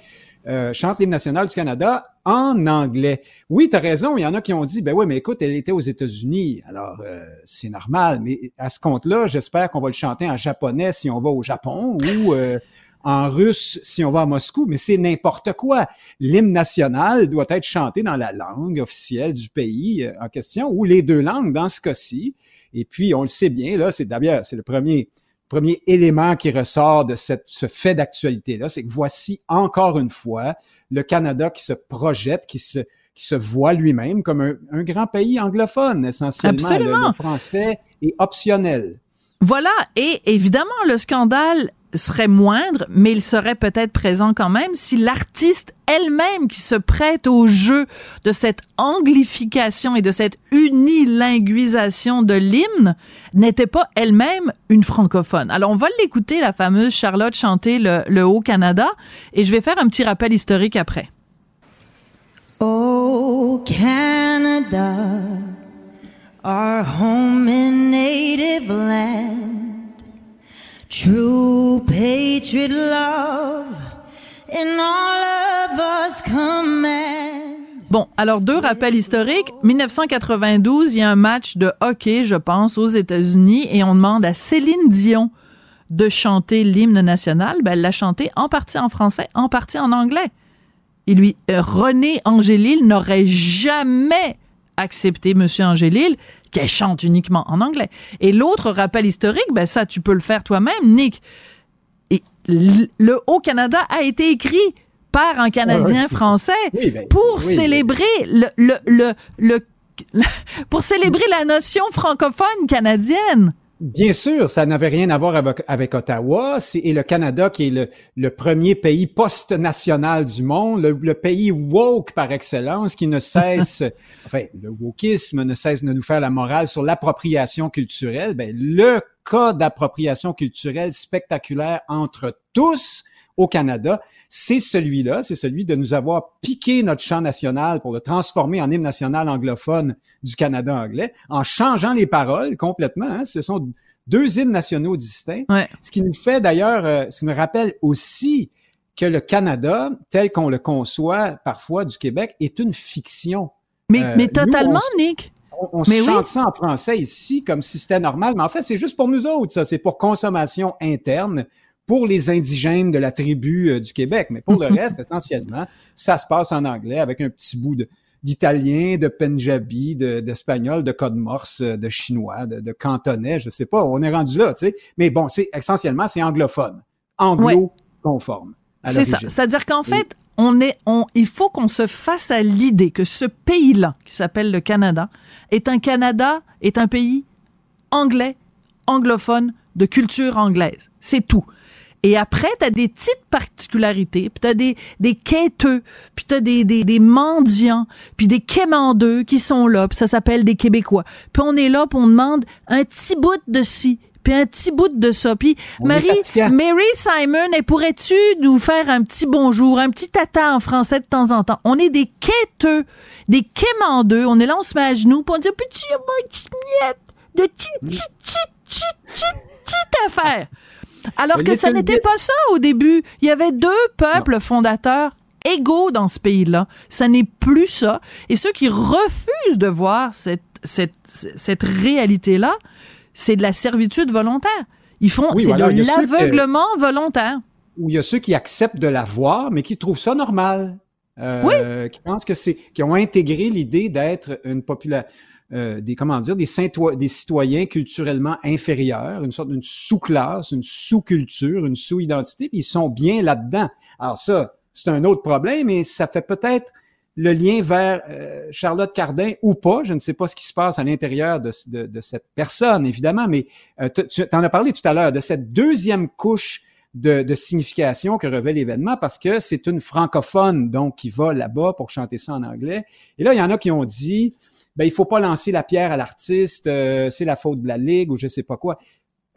S21: euh, chante l'hymne national du Canada en anglais. Oui, tu as raison, il y en a qui ont dit, ben oui, mais écoute, elle était aux États-Unis, alors euh, c'est normal. Mais à ce compte-là, j'espère qu'on va le chanter en japonais si on va au Japon ou... euh, en russe si on va à Moscou, mais c'est n'importe quoi. L'hymne national doit être chanté dans la langue officielle du pays euh, en question, ou les deux langues dans ce cas-ci. Et puis, on le sait bien, là, c'est d'ailleurs, c'est le premier, premier élément qui ressort de cette, ce fait d'actualité-là, c'est que voici encore une fois le Canada qui se projette, qui se, qui se voit lui-même comme un, un grand pays anglophone, essentiellement. Le-
S4: Absolument.
S21: le français est optionnel.
S4: Voilà et évidemment le scandale serait moindre mais il serait peut-être présent quand même si l'artiste elle-même qui se prête au jeu de cette anglification et de cette unilinguisation de l'hymne n'était pas elle-même une francophone. Alors on va l'écouter la fameuse Charlotte chanter le, le Haut-Canada et je vais faire un petit rappel historique après.
S22: Oh, Canada, our home and native land, true patriot love in all of us.
S4: Bon, alors deux rappels historiques. 1992, il y a un match de hockey, je pense, aux États-Unis, et on demande à Céline Dion de chanter l'hymne national. Ben, elle l'a chanté en partie en français, en partie en anglais. Et lui, euh, René Angélil n'aurait jamais accepté Monsieur Angélil qu'elle chante uniquement en anglais. Et l'autre rappel historique, ben ça, tu peux le faire toi-même, Nick. Et le Haut-Canada a été écrit par un Canadien français
S21: Oui, ben,
S4: pour
S21: oui.
S4: célébrer le, le, le, le- pour célébrer la notion francophone canadienne.
S21: Bien sûr, ça n'avait rien à voir avec, avec Ottawa. C'est, et le Canada, qui est le, le premier pays post-national du monde, le, le pays woke par excellence, qui ne cesse, enfin, le wokisme ne cesse de nous faire la morale sur l'appropriation culturelle. Ben, le cas d'appropriation culturelle spectaculaire entre tous au Canada, c'est celui-là, c'est celui de nous avoir piqué notre chant national pour le transformer en hymne national anglophone du Canada anglais, en changeant les paroles complètement. hein. Ce sont deux hymnes nationaux distincts. Ce qui nous fait d'ailleurs, euh, ce qui me rappelle aussi que le Canada, tel qu'on le conçoit parfois du Québec, est une fiction.
S4: Mais,
S21: Euh,
S4: mais totalement, Nick.
S21: on, on
S4: Mais
S21: se
S4: oui.
S21: chante ça en français ici comme si c'était normal, mais en fait, c'est juste pour nous autres, ça. C'est pour consommation interne, pour les indigènes de la tribu euh, du Québec. Mais pour le reste, essentiellement, ça se passe en anglais avec un petit bout de d'italien, de punjabi, de- d'espagnol, de, code morse, euh, de chinois, de, de cantonais, je sais pas, on est rendu là, tu sais. Mais bon, c'est essentiellement, c'est anglophone, anglo-conforme.
S4: C'est ça. C'est-à-dire qu'en fait, on est, on, il faut qu'on se fasse à l'idée que ce pays-là, qui s'appelle le Canada, est un Canada, est un pays anglais, anglophone, de culture anglaise. C'est tout. Et après, tu as des petites particularités, puis tu as des, des quêteux, puis tu as des, des, des mendiants, puis des quémandeux qui sont là, puis ça s'appelle des Québécois. Puis on est là, puis on demande un petit bout de ci, puis un petit bout de ça. Puis
S21: On
S4: Marie. Mary Simon, et pourrais-tu nous faire un petit bonjour, un petit tata en français de temps en temps? On est des quêteux, des quémandeux. On est là, on se met à genoux, puis on dit, petit, une petite miette de petite, petite, petite, petite affaire. Alors que ça n'était pas ça au début. Il y avait deux peuples fondateurs égaux dans ce pays-là. Ça n'est plus ça. Et ceux qui refusent de voir cette, cette, cette réalité-là, c'est de la servitude volontaire. Ils font, c'est de l'aveuglement volontaire.
S21: Ou il y a ceux qui acceptent de la voir, mais qui trouvent ça normal. Euh, Qui pensent que c'est, qui ont intégré l'idée d'être une population, euh, des comment dire, des, citoyens culturellement inférieurs, une sorte d'une sous-classe, une sous-culture, une sous-identité, puis ils sont bien là-dedans. Alors ça, c'est un autre problème, mais ça fait peut-être le lien vers euh, Charlotte Cardin ou pas. Je ne sais pas ce qui se passe à l'intérieur de, de, cette personne, évidemment, mais euh, tu en as parlé tout à l'heure de cette deuxième couche de, de signification que revêt l'événement parce que c'est une francophone, donc, qui va là-bas pour chanter ça en anglais. Et là, il y en a qui ont dit, ben, il faut pas lancer la pierre à l'artiste, euh, c'est la faute de la Ligue ou je sais pas quoi.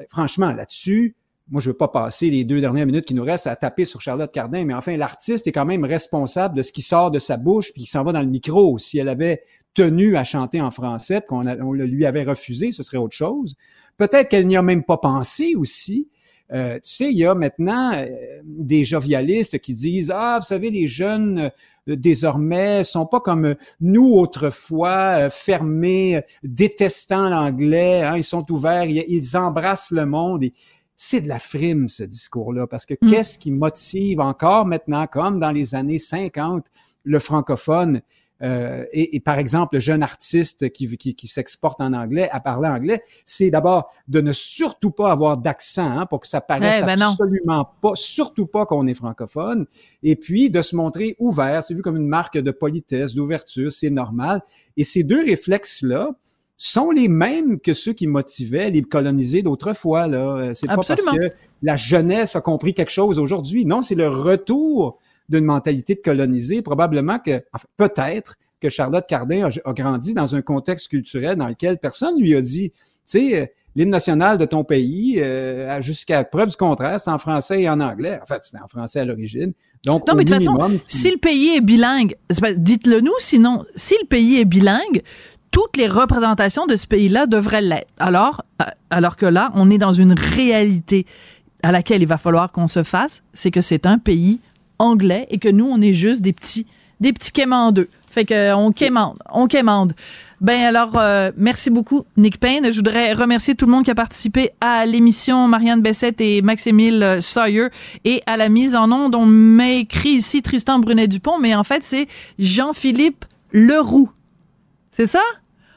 S21: Franchement, là-dessus, moi, je veux pas passer les deux dernières minutes qui nous restent à taper sur Charlotte Cardin, mais enfin, l'artiste est quand même responsable de ce qui sort de sa bouche puis qui s'en va dans le micro. Si elle avait tenu à chanter en français, qu'on on lui avait refusé, ce serait autre chose. Peut-être qu'elle n'y a même pas pensé aussi. Euh, tu sais, il y a maintenant euh, des jovialistes qui disent ah vous savez les jeunes euh, désormais sont pas comme nous autrefois fermés, détestant l'anglais, hein, ils sont ouverts, ils, embrassent le monde. Et, c'est de la frime, ce discours-là, parce que mm. qu'est-ce qui motive encore maintenant, comme dans les années 50, le francophone? Euh, et, par exemple, le jeune artiste qui, qui, qui s'exporte en anglais, à parler anglais, c'est d'abord de ne surtout pas avoir d'accent hein, pour que ça paraisse ben absolument pas, surtout pas qu'on est francophone, et puis de se montrer ouvert, c'est vu comme une marque de politesse, d'ouverture, c'est normal. Et ces deux réflexes-là, sont les mêmes que ceux qui motivaient les colonisés d'autrefois. Là, c'est pas parce que la jeunesse a compris quelque chose aujourd'hui. Non, c'est le retour d'une mentalité de colonisé. Probablement que, enfin, peut-être que Charlotte Cardin a, grandi dans un contexte culturel dans lequel personne lui a dit, tu sais, euh, l'hymne national de ton pays, euh, jusqu'à preuve du contraire, c'est en français et en anglais. En fait, c'était en français à l'origine. Donc,
S4: non, mais de toute façon, si le pays est bilingue, dites-le nous, sinon, si le pays est bilingue, toutes les représentations de ce pays-là devraient l'être. Alors, euh, alors que là, on est dans une réalité à laquelle il va falloir qu'on se fasse, c'est que c'est un pays anglais et que nous, on est juste des petits, des petits quémandeux. Fait que on quémande, on quémande. Ben alors, euh, merci beaucoup, Nick Payne. Je voudrais remercier tout le monde qui a participé à l'émission, Marianne Bessette et Maximile euh, Sawyer, et à la mise en onde. On m'a écrit ici Tristan Brunet-Dupont, mais en fait, c'est Jean-Philippe Leroux. C'est ça?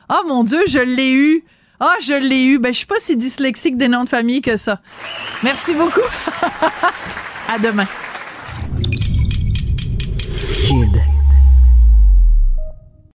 S4: Oh mon Dieu, je l'ai eu. Ah, oh, je l'ai eu. Ben, je suis pas si dyslexique des noms de famille que ça. Merci beaucoup. à demain. Kid.